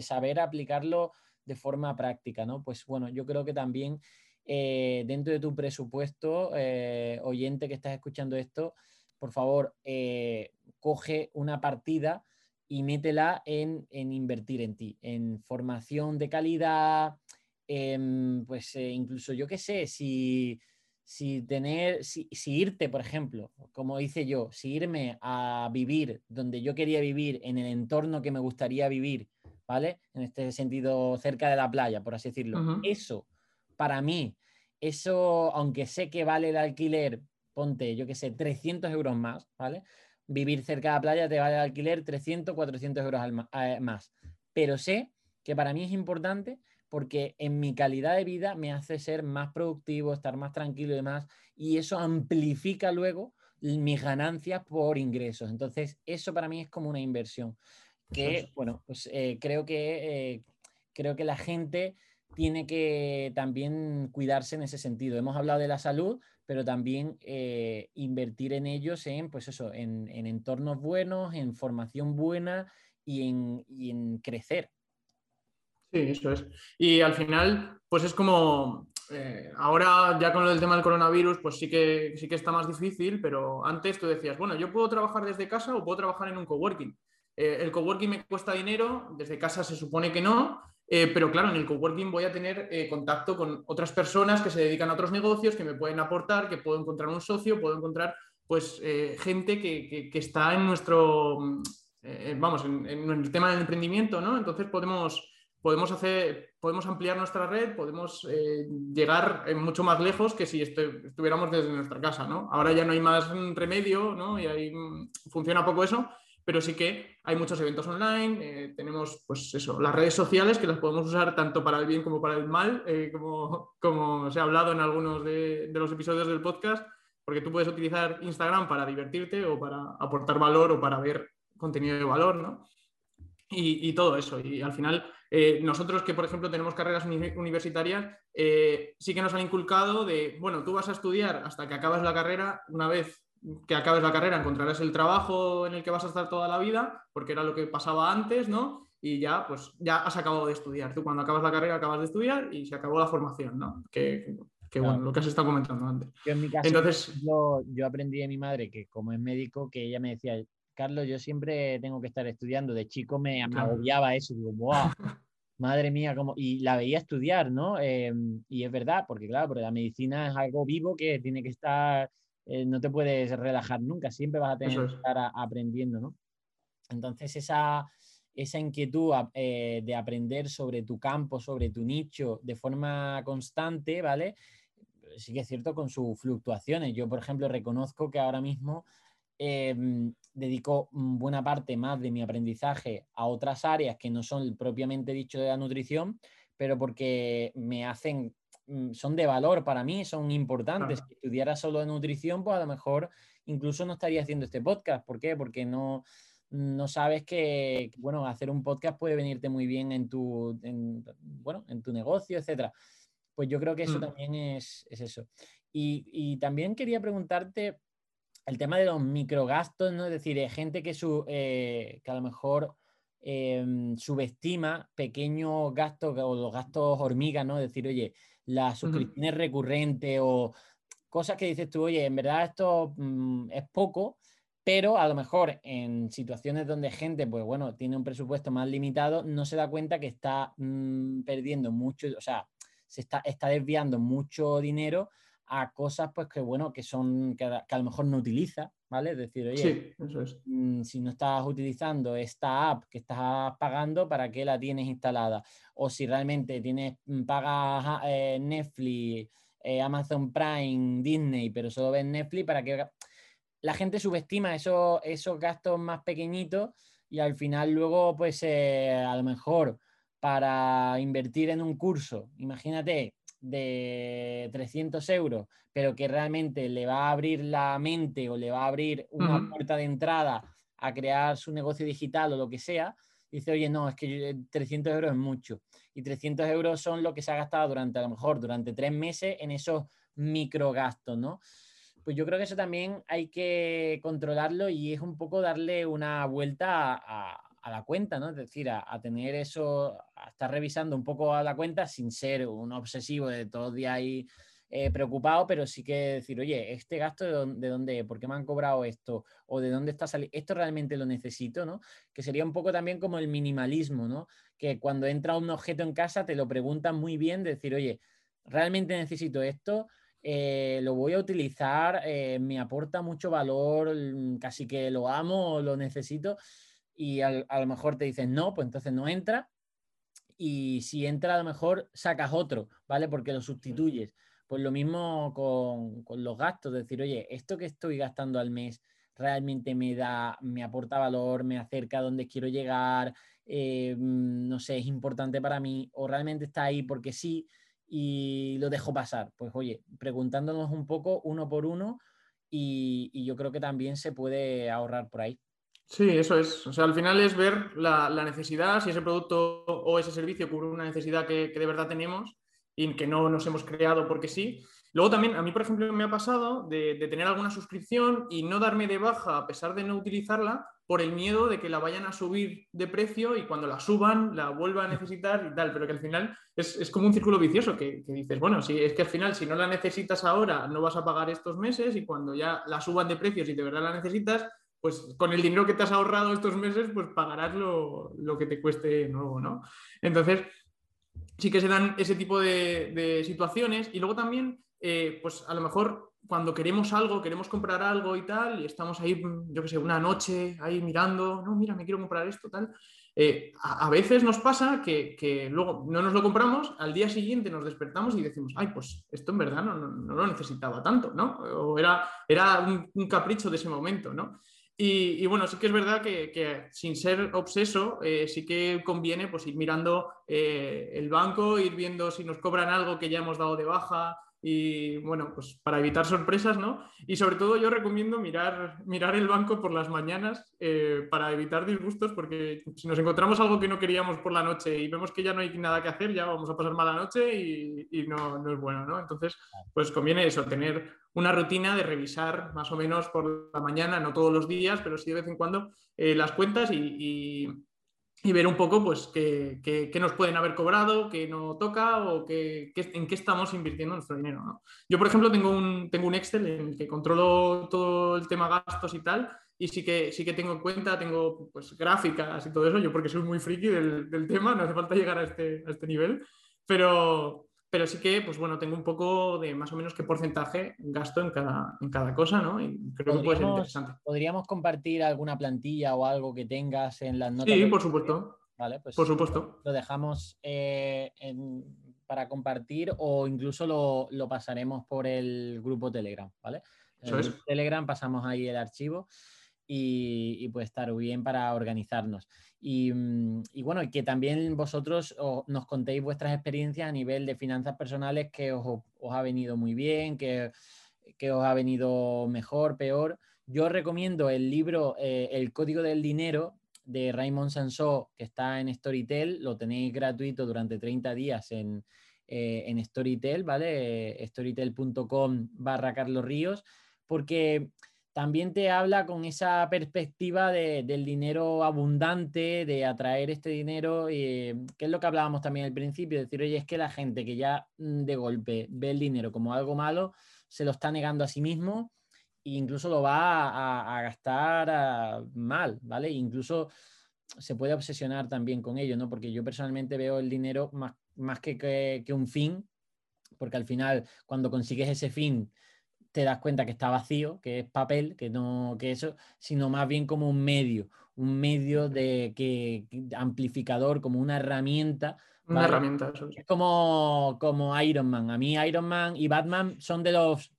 saber aplicarlo de forma práctica, ¿no? Pues bueno, yo creo que también eh, dentro de tu presupuesto, eh, oyente que estás escuchando esto, por favor, eh, coge una partida y métela en, en invertir en ti, en formación de calidad, Em, pues eh, incluso yo qué sé, si, si tener, si, irte, por ejemplo, como hice yo, si irme a vivir donde yo quería vivir, en el entorno que me gustaría vivir, ¿vale? En este sentido, cerca de la playa, por así decirlo. Eso, para mí, eso, aunque sé que vale el alquiler, ponte, yo qué sé, 300 euros más, ¿vale? Vivir cerca de la playa te vale el alquiler 300, 400 euros eh, más. Pero sé que para mí es importante porque en mi calidad de vida me hace ser más productivo, estar más tranquilo y demás, y eso amplifica luego mis ganancias por ingresos. Entonces, eso para mí es como una inversión que, bueno, pues eh, creo, que, eh, creo que la gente tiene que también cuidarse en ese sentido. Hemos hablado de la salud, pero también eh, invertir en ellos en, pues eso, en, entornos buenos, en formación buena y en, y en crecer. Sí, eso es. Y al final, pues es como, eh, ahora ya con el tema del coronavirus, pues sí que, sí que está más difícil, pero antes tú decías, bueno, yo puedo trabajar desde casa o puedo trabajar en un coworking. Eh, el coworking me cuesta dinero, desde casa se supone que no, eh, pero claro, en el coworking voy a tener contacto con otras personas que se dedican a otros negocios, que me pueden aportar, que puedo encontrar un socio, puedo encontrar pues gente que, está en nuestro, vamos, en, el tema del emprendimiento, ¿no? Entonces podemos podemos, hacer, podemos ampliar nuestra red, podemos eh, llegar eh, mucho más lejos que si estuviéramos desde nuestra casa, ¿no? Ahora ya no hay más remedio, ¿no? Y ahí mm, funciona poco eso, pero sí que hay muchos eventos online, eh, tenemos, pues eso, las redes sociales que las podemos usar tanto para el bien como para el mal, como, como se ha hablado en algunos de, de los episodios del podcast, porque tú puedes utilizar Instagram para divertirte o para aportar valor o para ver contenido de valor, ¿no? Y, y todo eso. Y al final eh, nosotros que, por ejemplo, tenemos carreras universitarias, eh, sí que nos han inculcado de, bueno, tú vas a estudiar hasta que acabas la carrera, una vez que acabes la carrera encontrarás el trabajo en el que vas a estar toda la vida, porque era lo que pasaba antes, ¿no? Y ya, pues, ya has acabado de estudiar. Tú cuando acabas la carrera acabas de estudiar y se acabó la formación, ¿no? Que, bueno, lo que has estado comentando antes. en mi caso, Entonces, yo, yo aprendí de mi madre que como es médico, que ella me decía, Carlos, yo siempre tengo que estar estudiando. De chico me, agobiaba eso. Digo, ¡buah! Madre mía, como... Y la veía estudiar, ¿no? Em, y es verdad, porque claro, porque la medicina es algo vivo que tiene que estar, eh, no te puedes relajar nunca, siempre vas a tener que estar aprendiendo, ¿no? Entonces esa, esa inquietud eh, de aprender sobre tu campo, sobre tu nicho de forma constante, ¿vale? Sí que es cierto con sus fluctuaciones. Yo, por ejemplo, reconozco que ahora mismo Em, dedico buena parte más de mi aprendizaje a otras áreas que no son propiamente dicho de la nutrición, pero porque me hacen, mm, son de valor para mí, son importantes. Si estudiara solo de nutrición, pues a lo mejor incluso no estaría haciendo este podcast. ¿Por qué? Porque no, no sabes que, bueno, hacer un podcast puede venirte muy bien en tu, bueno, en tu negocio, etcétera. Pues yo creo que eso mm. también es, eso. Y, y, también quería preguntarte, el tema de los microgastos, ¿no? Es decir, hay gente que, su, eh, que a lo mejor em, subestima pequeños gastos o los gastos hormigas, ¿no? Es decir, oye, la suscripción es recurrente o cosas que dices tú, oye, en verdad esto mm, es poco, pero a lo mejor en situaciones donde gente, pues bueno, tiene un presupuesto más limitado, no se da cuenta que está mm, perdiendo mucho, o sea, se está, está desviando mucho dinero a cosas pues que bueno, que son, que a, lo mejor no utiliza, ¿vale? Es decir, oye, mm, si no estás utilizando esta app que estás pagando, ¿para qué la tienes instalada? O si realmente tienes, mm, pagas eh, Netflix, eh, Amazon Prime, Disney, pero solo ves Netflix, ¿para qué? La gente subestima esos, esos gastos más pequeñitos y al final luego, pues eh, a lo mejor para invertir en un curso, imagínate, de 300 euros, pero que realmente le va a abrir la mente o le va a abrir una puerta de entrada a crear su negocio digital o lo que sea, dice, oye, no, es que 300 euros es mucho. Y 300 euros son lo que se ha gastado durante, a lo mejor, durante tres meses en esos microgastos, ¿no? Pues yo creo que eso también hay que controlarlo y es un poco darle una vuelta a, a la cuenta, ¿no? Es decir, a, tener eso, a estar revisando un poco a la cuenta sin ser un obsesivo de todos los días ahí eh, preocupado, pero sí que decir, oye, este gasto de dónde, de por qué me han cobrado esto o de dónde está saliendo, esto realmente lo necesito, ¿no? Que sería un poco también como el minimalismo, ¿no? Que cuando entra un objeto en casa te lo preguntan muy bien, decir, oye, realmente necesito esto, eh, lo voy a utilizar, eh, me aporta mucho valor, mm, casi que lo amo, lo necesito y a, lo mejor te dicen no, pues entonces no entra. Y si entra, a lo mejor sacas otro, ¿vale? Porque lo sustituyes. Pues lo mismo con, con los gastos, decir, oye, esto que estoy gastando al mes realmente me da, me aporta valor, me acerca a donde quiero llegar, eh, mm, no sé, es importante para mí, o realmente está ahí porque sí y lo dejo pasar. Pues oye, preguntándonos un poco uno por uno y, y yo creo que también se puede ahorrar por ahí. Sí, eso es. O sea, al final es ver la, necesidad, si ese producto o ese servicio cubre una necesidad que, de verdad tenemos y que no nos hemos creado porque sí. Luego también, a mí, por ejemplo, me ha pasado de, tener alguna suscripción y no darme de baja a pesar de no utilizarla por el miedo de que la vayan a subir de precio y cuando la suban la vuelva a necesitar y tal, pero que al final es, como un círculo vicioso que, que, dices, bueno, si es que al final si no la necesitas ahora no vas a pagar estos meses y cuando ya la suban de precio si de verdad la necesitas pues con el dinero que te has ahorrado estos meses, pues pagarás lo, que te cueste nuevo, ¿no? Entonces, sí que se dan ese tipo de, situaciones y luego también, eh, pues a lo mejor cuando queremos algo, queremos comprar algo y tal, y estamos ahí, yo qué sé, una noche ahí mirando, no, mira, me quiero comprar esto, tal. Eh, a, veces nos pasa que, luego no nos lo compramos, al día siguiente nos despertamos y decimos, ay, pues esto en verdad no, lo necesitaba tanto, ¿no? O era, era un, capricho de ese momento, ¿no? Y, bueno, sí que es verdad que, sin ser obseso, eh, sí que conviene pues, ir mirando eh, el banco, ir viendo si nos cobran algo que ya hemos dado de baja, y bueno, pues para evitar sorpresas, ¿no? Y sobre todo yo recomiendo mirar, mirar el banco por las mañanas eh, para evitar disgustos, porque si nos encontramos algo que no queríamos por la noche y vemos que ya no hay nada que hacer, ya vamos a pasar mala noche y, y no, no, es bueno, ¿no? Entonces, pues conviene eso, tener una rutina de revisar más o menos por la mañana, no todos los días, pero sí de vez en cuando eh, las cuentas y y ver un poco pues qué, qué, nos pueden haber cobrado, qué no toca o qué, en qué estamos invirtiendo nuestro dinero. ¿no? Yo, por ejemplo, tengo un, tengo un Excel en el que controlo todo el tema gastos y tal, y sí que, sí que tengo en cuenta, tengo pues, gráficas y todo eso, yo porque soy muy friki del, del tema, no hace falta llegar a este, a este nivel, pero, pero sí que, pues bueno, tengo un poco de más o menos qué porcentaje gasto en cada, en cada cosa, ¿no? Y creo que puede ser interesante. ¿Podríamos compartir alguna plantilla o algo que tengas en las notas? Sí, por supuesto. Vale, pues por supuesto. Lo dejamos eh, para compartir o incluso lo, lo, pasaremos por el grupo Telegram, ¿vale? En el Telegram pasamos ahí el archivo y, puede estar bien para organizarnos. Y, mm, y, bueno, que también vosotros nos contéis vuestras experiencias a nivel de finanzas personales que os, os ha venido muy bien, que, que, os ha venido mejor, peor. Yo recomiendo el libro eh, El Código del Dinero de Raymond Sansó, que está en Storytel, lo tenéis gratuito durante 30 días en, eh, en Storytel, ¿vale? Storytel.com barra Carlos Ríos, porque también te habla con esa perspectiva del dinero abundante, de atraer este dinero, que es lo que hablábamos también al principio, decir, oye, es que la gente que ya mm, de golpe ve el dinero como algo malo, se lo está negando a sí mismo e incluso lo va a, gastar mal, ¿vale? Incluso se puede obsesionar también con ello, ¿no? Porque yo personalmente veo el dinero más, más que, que un fin, porque al final cuando consigues ese fin te das cuenta que está vacío, que es papel, que no, que eso, sino más bien como un medio, un medio de que amplificador, como una herramienta. Una herramienta, eso es. como, como Iron Man. A mí Iron Man y Batman son de los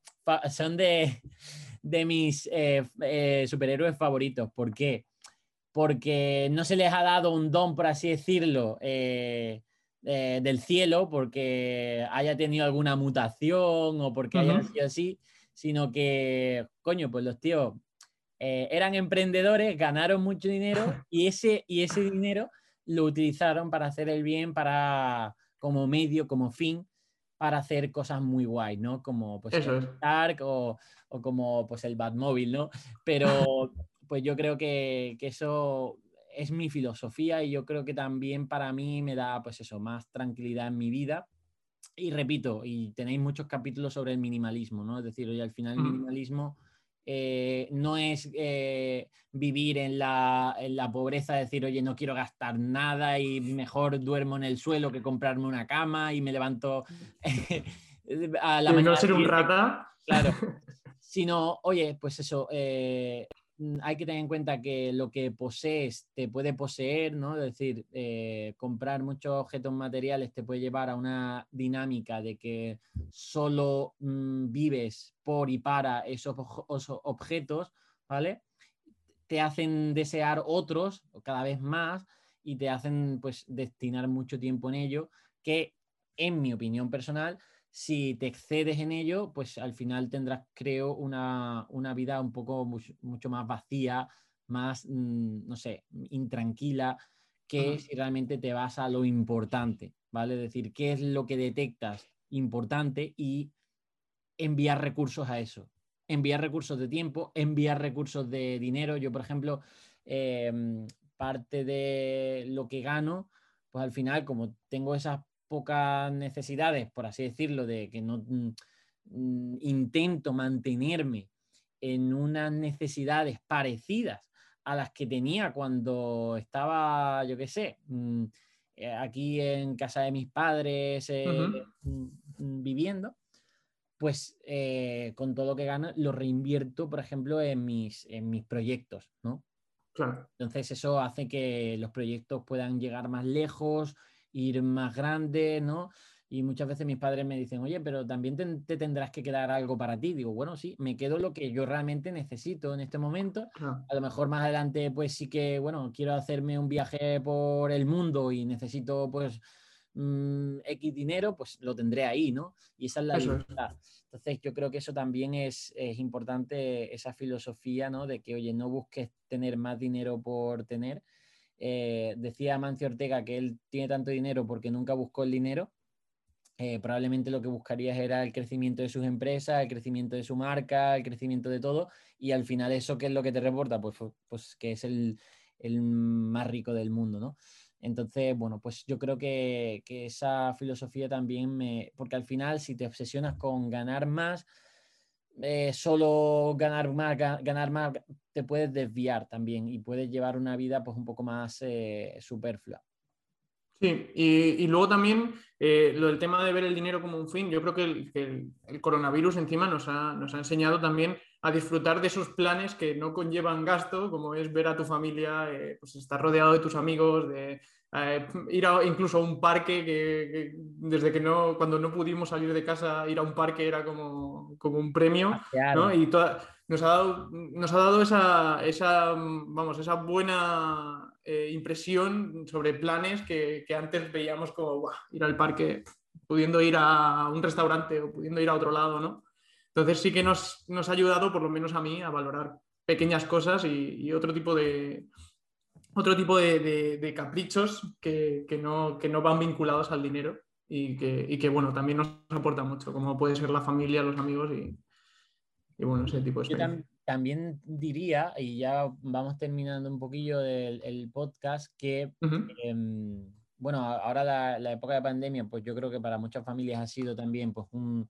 son de, de mis eh, eh, superhéroes favoritos. ¿Por qué? Porque no se les ha dado un don, por así decirlo, eh, del cielo, porque haya tenido alguna mutación o porque haya sido así, sino que, coño, pues los tíos eh, eran emprendedores, ganaron mucho dinero y ese, y ese dinero lo utilizaron para hacer el bien, para como medio, como fin, para hacer cosas muy guay, ¿no? Como pues el Stark o, o, como pues el Batmóvil, ¿no? Pero pues yo creo que, que, eso es mi filosofía y yo creo que también para mí me da pues eso, más tranquilidad en mi vida y repito, y tenéis muchos capítulos sobre el minimalismo, ¿no? Es decir, oye, al final el minimalismo eh, no es eh, vivir en la, en la, pobreza, decir, oye, no quiero gastar nada y mejor duermo en el suelo que comprarme una cama y me levanto a la mañana. No ser un rata. Claro. Sino, oye, pues eso, eh, Mm, hay que tener en cuenta que lo que posees te puede poseer, ¿no? Es decir, eh, comprar muchos objetos materiales te puede llevar a una dinámica de que solo mm, vives por y para esos, objetos, ¿vale? Te hacen desear otros cada vez más y te hacen pues destinar mucho tiempo en ello, que en mi opinión personal si te excedes en ello, pues al final tendrás, creo, una, vida un poco mucho, más vacía, más, mm, no sé, intranquila, que si realmente te vas a lo importante, ¿vale? Es decir, qué es lo que detectas importante y enviar recursos a eso. Enviar recursos de tiempo, enviar recursos de dinero. Yo, por ejemplo, em, parte de lo que gano, pues al final, como tengo esas pocas necesidades, por así decirlo, de que no mm, mm, intento mantenerme en unas necesidades parecidas a las que tenía cuando estaba, yo qué sé, mm, eh, aquí en casa de mis padres eh, viviendo, pues eh, con todo lo que gano lo reinvierto, por ejemplo, en mis, en mis proyectos, ¿no? Entonces eso hace que los proyectos puedan llegar más lejos, ir más grande, ¿no? Y muchas veces mis padres me dicen, oye, pero también te, tendrás que quedar algo para ti. Digo, bueno, sí, me quedo lo que yo realmente necesito en este momento. A lo mejor más adelante, pues sí que, bueno, quiero hacerme un viaje por el mundo y necesito, pues, mm, X dinero, pues lo tendré ahí, ¿no? Y esa es la libertad. Entonces, yo creo que eso también es, es importante, esa filosofía, ¿no? De que, oye, no busques tener más dinero por tener, eh, decía Mancio Ortega que él tiene tanto dinero porque nunca buscó el dinero. Eh, probablemente lo que buscaría era el crecimiento de sus empresas, el crecimiento de su marca, el crecimiento de todo. Y al final, ¿eso qué es lo que te reporta? Pues, pues que es el, más rico del mundo, ¿no? Entonces, bueno, pues yo creo que, que, esa filosofía también me. Porque al final, si te obsesionas con ganar más, eh, solo ganar más, ganar más, te puedes desviar también y puedes llevar una vida pues un poco más eh, superflua. Sí, y, luego también eh, lo del tema de ver el dinero como un fin, yo creo que el, coronavirus encima nos ha, nos ha, enseñado también a disfrutar de esos planes que no conllevan gasto, como es ver a tu familia, pues estar rodeado de tus amigos, de eh, ir incluso a un parque que, desde que no, cuando no pudimos salir de casa, ir a un parque era como, como un premio, ¿no? Y nos ha dado, nos ha dado esa, esa, vamos, esa buena eh, impresión sobre planes que, que antes veíamos como ir al parque, pudiendo ir a un restaurante o pudiendo ir a otro lado, ¿no? Entonces sí que nos, nos ha ayudado, por lo menos a mí, a valorar pequeñas cosas y otro tipo de, otro tipo de, caprichos que, no, no, van vinculados al dinero y que, bueno, también nos aporta mucho, como puede ser la familia, los amigos y, bueno, ese tipo de yo, también diría, y ya vamos terminando un poquillo el, podcast, que, em, bueno, ahora la, la, época de pandemia, pues yo creo que para muchas familias ha sido también pues un,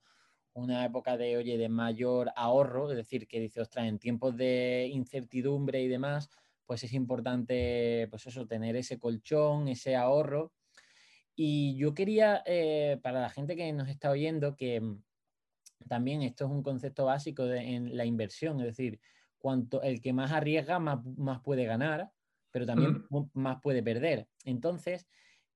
una época de, oye, de mayor ahorro, es decir, que dice, ostras, en tiempos de incertidumbre y demás, pues es importante, pues eso, tener ese colchón, ese ahorro. Y yo quería, eh, para la gente que nos está oyendo, que mm, también esto es un concepto básico en la inversión, es decir, cuanto el que más arriesga, más, puede ganar, pero también más puede perder. Entonces,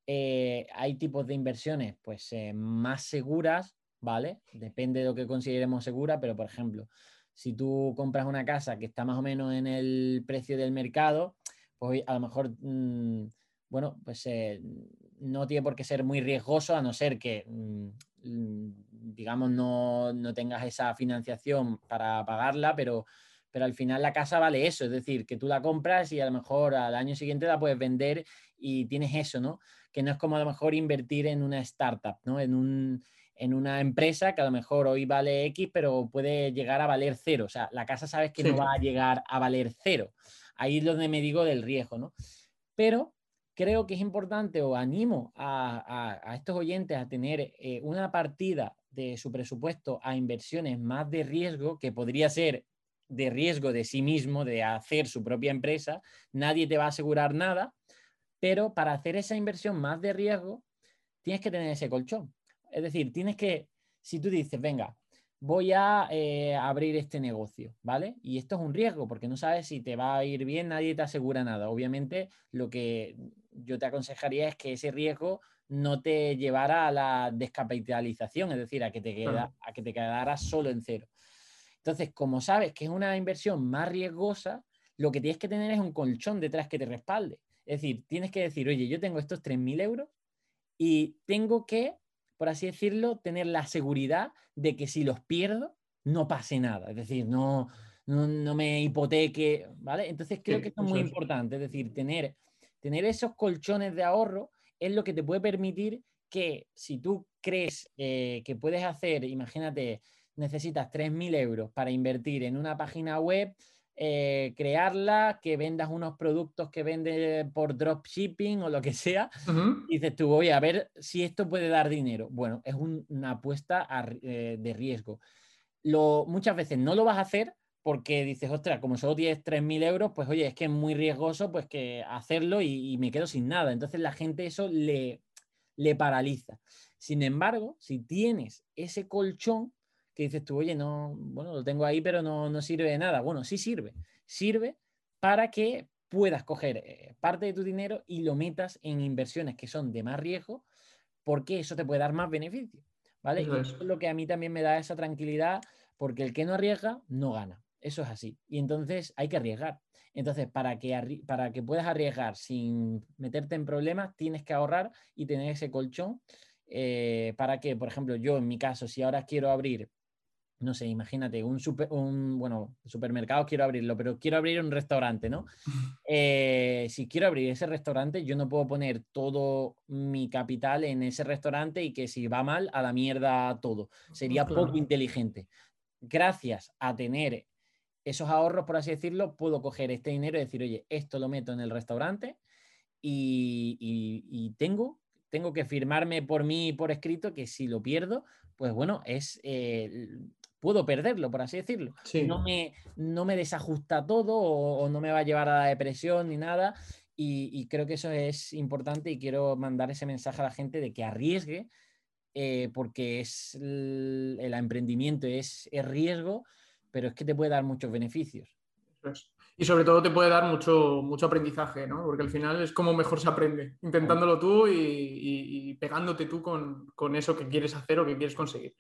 eh, hay tipos de inversiones pues eh, más seguras ¿vale? Depende de lo que consideremos segura, pero por ejemplo, si tú compras una casa que está más o menos en el precio del mercado, pues a lo mejor, mm, bueno, pues eh, no tiene por qué ser muy riesgoso, a no ser que, mm, digamos, no, tengas esa financiación para pagarla, pero, pero al final la casa vale eso, es decir, que tú la compras y a lo mejor al año siguiente la puedes vender y tienes eso, ¿no? Que no es como a lo mejor invertir en una startup, ¿no? En un, en una empresa que a lo mejor hoy vale X, pero puede llegar a valer cero. O sea, la casa sabes que no va a llegar a valer cero. Ahí es donde me digo del riesgo, ¿no? Pero creo que es importante o animo a, estos oyentes a tener eh, una partida de su presupuesto a inversiones más de riesgo, que podría ser de riesgo de sí mismo, de hacer su propia empresa. Nadie te va a asegurar nada, pero para hacer esa inversión más de riesgo, tienes que tener ese colchón. Es decir, tienes que, si tú dices, venga, voy a eh, abrir este negocio, ¿vale? Y esto es un riesgo porque no sabes si te va a ir bien, nadie te asegura nada. Obviamente, lo que yo te aconsejaría es que ese riesgo no te llevara a la descapitalización, es decir, a que te, queda, a que te quedaras solo en cero. Entonces, como sabes que es una inversión más riesgosa, lo que tienes que tener es un colchón detrás que te respalde. Es decir, tienes que decir, oye, yo tengo estos 3.000 euros y tengo que por así decirlo, tener la seguridad de que si los pierdo, no pase nada. Es decir, no, no, me hipoteque, ¿vale? Entonces creo que esto es muy importante. Es decir, tener, tener esos colchones de ahorro es lo que te puede permitir que si tú crees eh, que puedes hacer, imagínate, necesitas 3.000 euros para invertir en una página web, eh, crearla, que vendas unos productos que vende por dropshipping o lo que sea, y dices tú, voy a ver si esto puede dar dinero. Bueno, es una apuesta eh, de riesgo. Lo, muchas veces no lo vas a hacer porque dices, ostras, como solo tienes 3.000 euros, pues oye, es que es muy riesgoso pues que hacerlo y, y me quedo sin nada. Entonces la gente eso le, le paraliza. Sin embargo, si tienes ese colchón, que dices tú, oye, no, bueno, lo tengo ahí, pero no, no sirve de nada. Bueno, sí sirve. Sirve para que puedas coger eh, parte de tu dinero y lo metas en inversiones que son de más riesgo, porque eso te puede dar más beneficio. ¿Vale? Eso es. lo que a mí también me da esa tranquilidad, porque el que no arriesga, no gana. Eso es así. Y entonces hay que arriesgar. Entonces, para que, para que puedas arriesgar sin meterte en problemas, tienes que ahorrar y tener ese colchón eh, para que, por ejemplo, yo en mi caso, si ahora quiero abrir no sé, imagínate, un, super, un bueno, supermercado quiero abrirlo, pero quiero abrir un restaurante, ¿no? Eh, si quiero abrir ese restaurante, yo no puedo poner todo mi capital en ese restaurante y que si va mal, a la mierda todo. Sería poco inteligente. Gracias a tener esos ahorros, por así decirlo, puedo coger este dinero y decir, oye, esto lo meto en el restaurante y, tengo, tengo que firmarme por mí por escrito que si lo pierdo, pues bueno, es eh, puedo perderlo, por así decirlo. No, me, no me desajusta todo o, no me va a llevar a la depresión ni nada. Y, creo que eso es importante y quiero mandar ese mensaje a la gente de que arriesgue, eh, porque es el, emprendimiento es, riesgo, pero es que te puede dar muchos beneficios. Y sobre todo te puede dar mucho, mucho aprendizaje, ¿no? Porque al final es como mejor se aprende, intentándolo tú y, pegándote tú con, con, eso que quieres hacer o que quieres conseguir.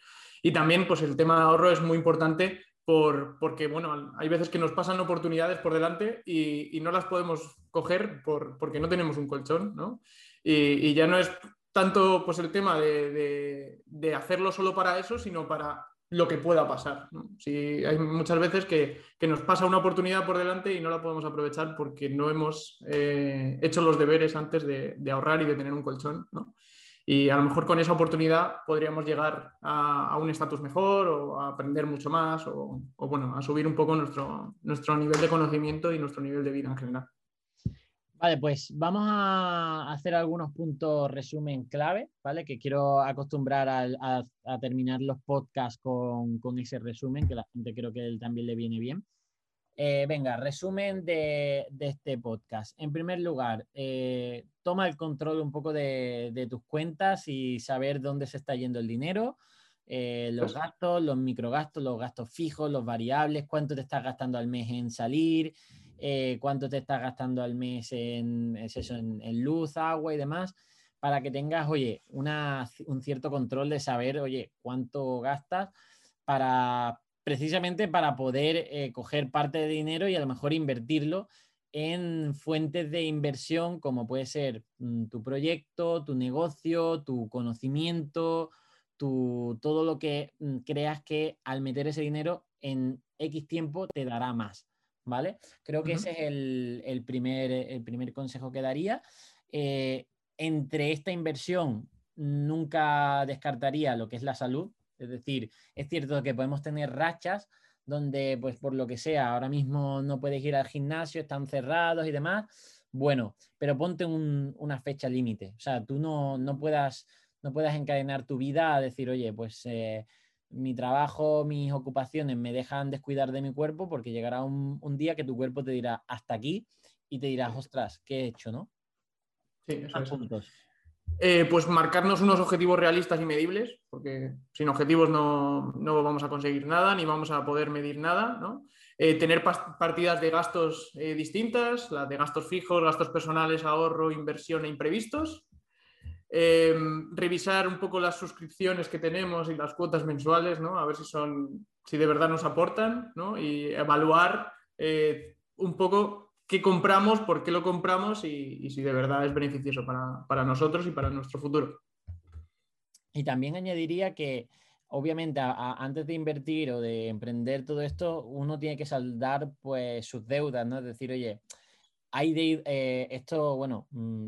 Y también, pues el tema de ahorro es muy importante por, porque, bueno, hay veces que nos pasan oportunidades por delante y, no las podemos coger por, porque no tenemos un colchón, ¿no? Y, ya no es tanto pues el tema de, hacerlo solo para eso, sino para lo que pueda pasar. Si hay muchas veces que, nos pasa una oportunidad por delante y no la podemos aprovechar porque no hemos eh, hecho los deberes antes de, ahorrar y de tener un colchón. ¿no? Y a lo mejor con esa oportunidad podríamos llegar a, un estatus mejor o a aprender mucho más o, bueno, a subir un poco nuestro, nuestro nivel de conocimiento y nuestro nivel de vida en general. Vale, pues vamos a hacer algunos puntos resumen clave, ¿vale? Que quiero acostumbrar a, terminar los podcasts con, ese resumen, que la gente creo que él también le viene bien. Eh, venga, resumen de, este podcast. En primer lugar, eh, toma el control un poco de, tus cuentas y saber dónde se está yendo el dinero, eh, los gastos, los microgastos, los gastos fijos, los variables, cuánto te estás gastando al mes en salir, cuánto te estás gastando al mes en, en, luz, agua y demás, para que tengas, oye, un cierto control de saber, oye, cuánto gastas para precisamente para poder eh, coger parte de dinero y a lo mejor invertirlo en fuentes de inversión como puede ser mm, tu proyecto, tu negocio, tu conocimiento, tu, todo lo que mm, creas que al meter ese dinero en X tiempo te dará más. ¿Vale? Creo que ese es el, primer, el primer consejo que daría. Eh, entre esta inversión nunca descartaría lo que es la salud, es decir, es cierto que podemos tener rachas donde, pues por lo que sea, ahora mismo no puedes ir al gimnasio, están cerrados y demás. Bueno, pero ponte una fecha límite. O sea, tú no, puedas, no puedas encadenar tu vida a decir, oye, pues eh, mi trabajo, mis ocupaciones me dejan descuidar de mi cuerpo porque llegará un, día que tu cuerpo te dirá hasta aquí y te dirás, ostras, ¿qué he hecho, no? Sí, eso es. Eh, pues marcarnos unos objetivos realistas y medibles, porque sin objetivos no, vamos a conseguir nada ni vamos a poder medir nada. Eh, tener partidas de gastos eh, distintas, las de gastos fijos, gastos personales, ahorro, inversión e imprevistos. revisar un poco las suscripciones que tenemos y las cuotas mensuales, ¿no? a ver si, son, si de verdad nos aportan y evaluar un poco qué compramos, por qué lo compramos y, si de verdad es beneficioso para, nosotros y para nuestro futuro. Y también añadiría que, obviamente, antes de invertir o de emprender todo esto, uno tiene que saldar pues sus deudas, ¿no? Es decir, oye, hay de, eh, esto, bueno, mm,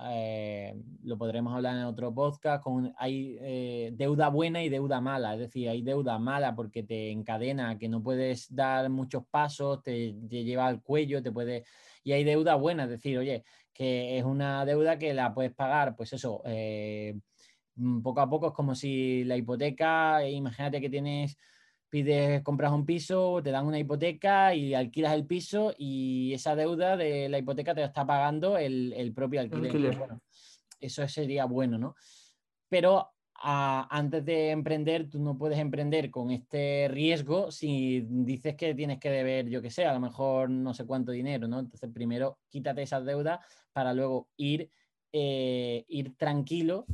eh, lo podremos hablar en otro podcast, con, hay eh, deuda buena y deuda mala, es decir, hay deuda mala porque te encadena, que no puedes dar muchos pasos, te, lleva al cuello, te puede... Y hay deuda buena, es decir, oye, que es una deuda que la puedes pagar, pues eso, eh, poco a poco es como si la hipoteca, imagínate que tienes pides, compras un piso, te dan una hipoteca y alquilas el piso y esa deuda de la hipoteca te la está pagando el, propio alquiler. eso sería bueno, ¿no? Pero antes de emprender, tú no puedes emprender con este riesgo si dices que tienes que deber, yo que sé, a lo mejor no sé cuánto dinero, ¿no? Entonces, primero quítate esas deudas para luego ir, eh, ir tranquilo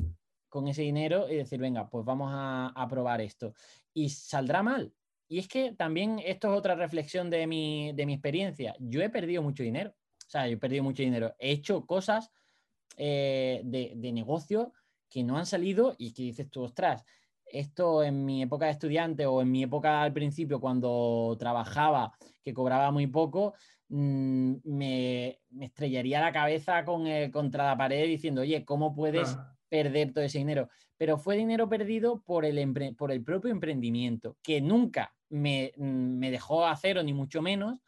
con ese dinero y decir, venga, pues vamos a, probar esto y saldrá mal. Y es que también esto es otra reflexión de mi, de mi experiencia. Yo he perdido mucho dinero. O sea, yo he perdido mucho dinero. He hecho cosas eh, de, de negocio que no han salido y que dices tú, ostras, esto en mi época de estudiante o en mi época al principio cuando trabajaba, que cobraba muy poco, mm, me, me, estrellaría la cabeza con, contra la pared diciendo, oye, ¿cómo puedes perder todo ese dinero? pero fue dinero perdido por el, por el propio emprendimiento, que nunca me, mm, me, dejó a cero, ni mucho menos,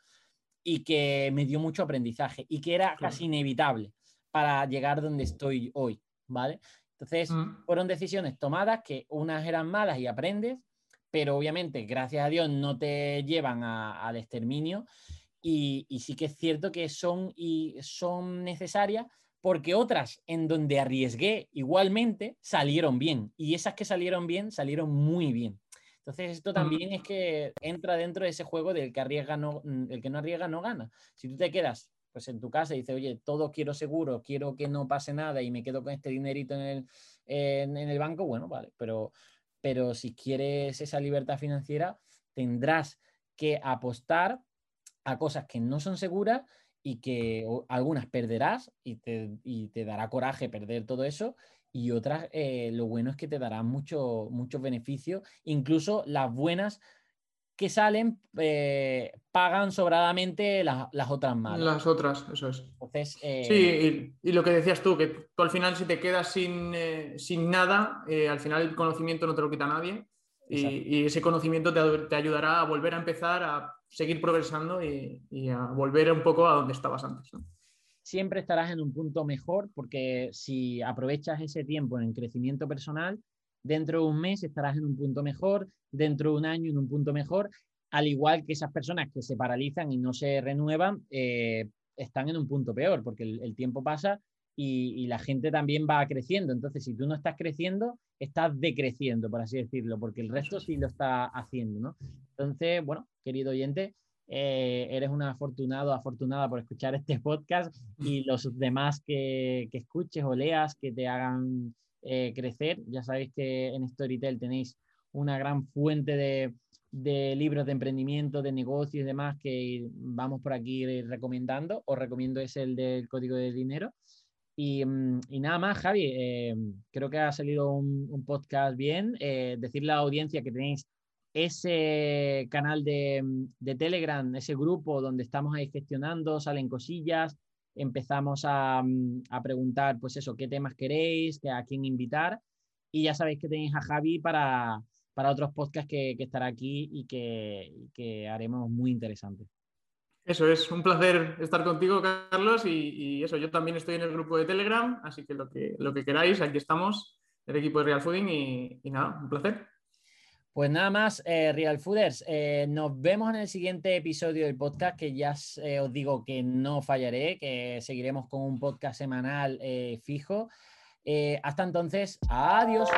y que me dio mucho aprendizaje y que era casi inevitable para llegar donde estoy hoy, ¿vale? Entonces, mm. fueron decisiones tomadas que unas eran malas y aprendes, pero obviamente, gracias a Dios, no te llevan al exterminio y, y, sí que es cierto que son, y son necesarias porque otras en donde arriesgué igualmente salieron bien y esas que salieron bien salieron muy bien. Entonces esto también es que entra dentro de ese juego del que arriesga no, mm, el que no arriesga no gana. Si tú te quedas pues en tu casa y dices, oye, todo quiero seguro, quiero que no pase nada y me quedo con este dinerito en el, en, el banco, bueno, vale, pero, pero si quieres esa libertad financiera, tendrás que apostar a cosas que no son seguras y que algunas perderás y te, dará coraje perder todo eso y otras eh, lo bueno es que te darán mucho, muchos beneficios, incluso las buenas que salen eh, pagan sobradamente las, otras malas. Las otras, eso es. Entonces, Sí, y, lo que decías tú, que tú al final si te quedas sin, sin nada, al final el conocimiento no te lo quita nadie. Y, ese conocimiento te, ayudará a volver a empezar, a seguir progresando y, a volver un poco a donde estabas antes. Siempre estarás en un punto mejor porque si aprovechas ese tiempo en el crecimiento personal, dentro de un mes estarás en un punto mejor, dentro de un año en un punto mejor, al igual que esas personas que se paralizan y no se renuevan, eh, están en un punto peor porque el tiempo pasa y, la gente también va creciendo. Entonces, si tú no estás creciendo, estás decreciendo, por así decirlo, porque el resto sí lo está haciendo, ¿no? Entonces, bueno, querido oyente, eh, eres un afortunado, afortunada por escuchar este podcast y los demás que, que escuches o leas que te hagan eh, crecer. Ya sabéis que en Storytel tenéis una gran fuente de, de libros de emprendimiento, de negocios y demás que vamos por aquí recomendando. Os recomiendo es el del código de dinero. Mm, y, nada más, Javi, eh, creo que ha salido un, podcast bien. Eh, decirle a la audiencia que tenéis ese canal de, de, Telegram, ese grupo donde estamos ahí gestionando, salen cosillas, empezamos a, mm, a, preguntar, pues eso, qué temas queréis, a quién invitar. Y ya sabéis que tenéis a Javi para, para otros podcasts que, que estará aquí y que, que haremos muy interesantes. Eso es, un placer estar contigo, Carlos, y, eso, yo también estoy en el grupo de Telegram, así que lo que, lo que queráis, aquí estamos, el equipo de Real Fooding, y, nada, un placer. Pues nada más, eh, Real Fooders, eh, nos vemos en el siguiente episodio del podcast, que ya eh, os digo que no fallaré, que seguiremos con un podcast semanal fijo. hasta entonces, adiós.